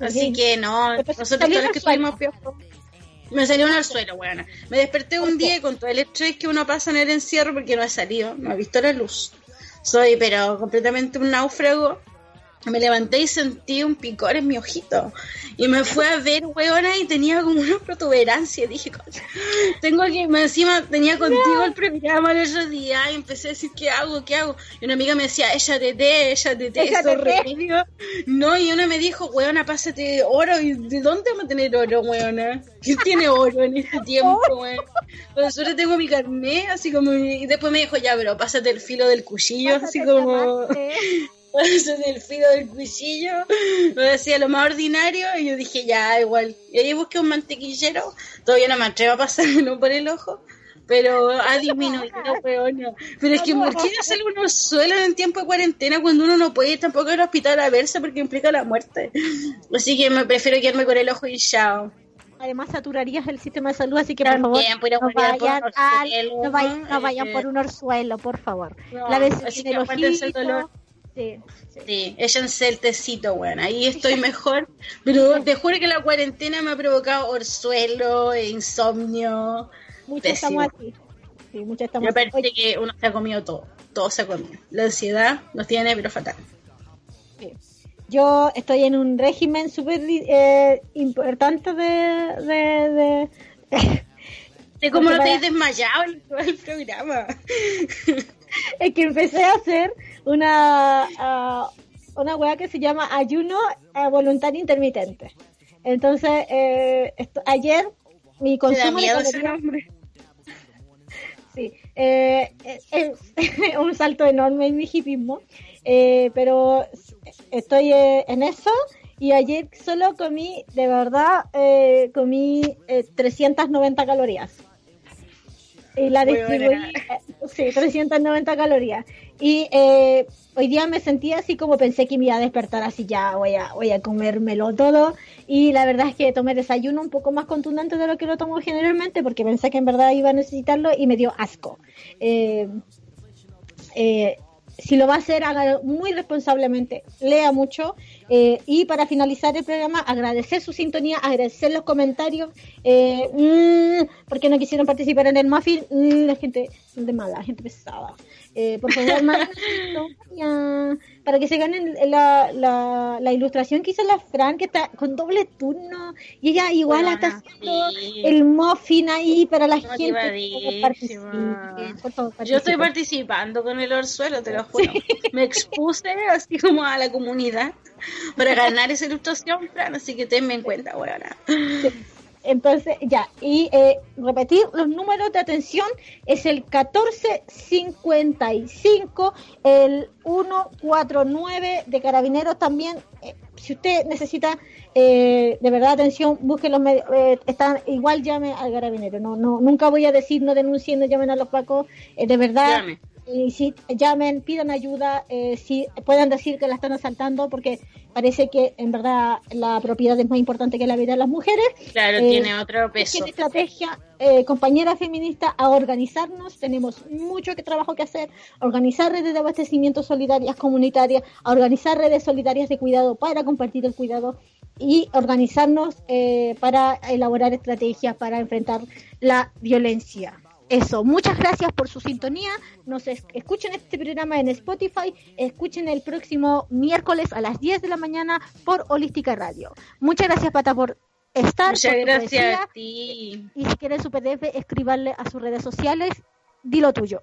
S4: Así
S3: Sí.
S4: que no,
S3: Después
S4: nosotros todos los que tuvimos piojos. Me salió un suelo, weón. Me desperté un día y con todo el estrés que uno pasa en el encierro porque no he salido, no he visto la luz. Soy, pero completamente un náufrago. Me levanté y sentí un picor en mi ojito. Y me fue a ver, weona, y tenía como una protuberancia. Dije, "Concha, tengo que, encima tenía contigo el programa el otro día y empecé a decir, ¿qué hago? ¿Qué hago? Y una amiga me decía, ella te té, ella te té, eso remedio. No, y una me dijo, weona, pásate oro. ¿Y de dónde vamos a tener oro, weona? ¿Quién tiene oro en este tiempo? Por suerte tengo mi carnet, así como, y después me dijo, ya, pero pásate el filo del cuchillo, así como... Pásate el filo del cuchillo, me decía lo más ordinario, y yo dije, ya, igual. Y ahí busqué un mantequillero, todavía no me atrevo a pasármelo por el ojo, pero ha disminuido. Pero es que, ¿por qué hacer unos suelos en tiempo de cuarentena cuando uno no puede ir tampoco al hospital a verse porque implica la muerte? Así que me prefiero quedarme con el ojo hinchado.
S3: Además saturarías el sistema de salud, así que por favor, no
S4: por
S3: vayan,
S4: un
S3: al-
S4: orzuelo,
S3: no vayan, no
S4: ¿no?
S3: vayan
S4: Eh,
S3: por un orzuelo, por favor.
S4: No,
S3: La vez
S4: el.
S3: Sí, sí.
S4: Sí, échense el tecito, bueno, ahí estoy mejor. Pero te juro que la cuarentena me ha provocado orzuelo, insomnio. Pésimo.
S3: estamos así. Sí, muchos estamos
S4: Me
S3: así.
S4: parece que uno se ha comido todo. Todo se ha comido. La ansiedad nos tiene, pero fatal.
S3: Yo estoy en un régimen súper eh, importante de... de, de-
S4: Sé cómo no te has desmayado todo el programa.
S3: es que empecé a hacer una ah, una weá que se llama ayuno eh, voluntario intermitente. Entonces, eh, esto- ayer mi consumo de calorías-. Sí, eh, es, es un salto enorme en mi hipismo, eh, pero estoy eh, en eso y ayer solo comí, de verdad, eh, comí eh, 390 calorías. Y la distribuí, eh, sí, 390 calorías. Y eh, hoy día me sentí así como pensé que me iba a despertar así ya, voy a, voy a comérmelo todo. Y la verdad es que tomé desayuno un poco más contundente de lo que lo tomo generalmente porque pensé que en verdad iba a necesitarlo y me dio asco. Eh, eh, si lo va a hacer, haga muy responsablemente, lea mucho eh, y para finalizar el programa, agradecer su sintonía, agradecer los comentarios, eh, mm, porque no quisieron participar en el muffin, mm, la gente de mala, gente pesada. Eh, por favor, manden su historia para que se ganen la, la, la ilustración que hizo la Fran, que está con doble turno, y ella igual
S4: Bueno,
S3: está haciendo
S4: sí.
S3: el muffin ahí para la gente. Por favor,
S4: Yo estoy participando con el orzuelo, te lo juro. Me expuse así como a la comunidad para ganar esa ilustración, Fran, así que tenme en cuenta, weona.
S3: Entonces, ya, y eh, repetir los números de atención es el 1455, el 149 de carabineros también. eh, si usted necesita eh, de verdad atención, busque los medios, eh, están, igual llame al carabinero. No, no, nunca voy a decir no denuncien, llamen a los pacos, eh, de verdad. Y si llamen, pidan ayuda, eh, si puedan decir que la están asaltando, porque parece que en verdad la propiedad es más importante que la vida de las mujeres.
S4: Claro,
S3: Eh,
S4: tiene otro peso.
S3: Tiene estrategia, eh, compañera feminista, a organizarnos. Tenemos mucho que trabajo que hacer. Organizar redes de abastecimiento solidarias comunitarias, a organizar redes solidarias de cuidado para compartir el cuidado y organizarnos eh, para elaborar estrategias para enfrentar la violencia. Eso, muchas gracias por su sintonía. Nos es- escuchen este programa en Spotify, escuchen el próximo miércoles a las 10 de la mañana por Holística Radio. Muchas gracias, Pata, por estar.
S4: Muchas
S3: por
S4: gracias
S3: poesía.
S4: a ti.
S3: Y si quieren su PDF, escribanle a sus redes sociales. Dilo tuyo.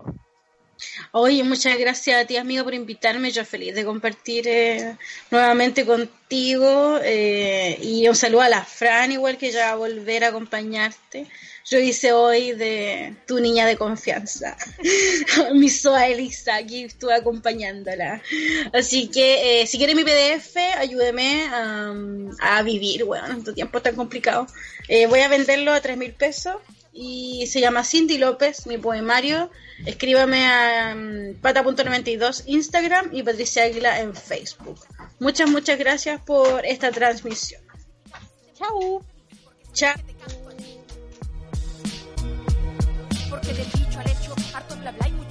S4: Oye, muchas gracias a ti, amigo, por invitarme. Yo feliz de compartir eh, nuevamente contigo. eh, y un saludo a la Fran, igual que ya va a volver a acompañarte. Yo hice hoy de tu niña de confianza, mi Soa Elisa, aquí estuve acompañándola. Así que eh, si quieres mi PDF, ayúdeme a, a vivir, bueno, en tu tiempo tan complicado. Eh, voy a venderlo a tres mil pesos y se llama Cindy López, mi poemario. Escríbame a um, pata.92 Instagram y Patricia Águila en Facebook. Muchas, muchas gracias por esta transmisión.
S3: Chao.
S4: Chao.
S9: Porque del dicho al hecho, harto bla bla y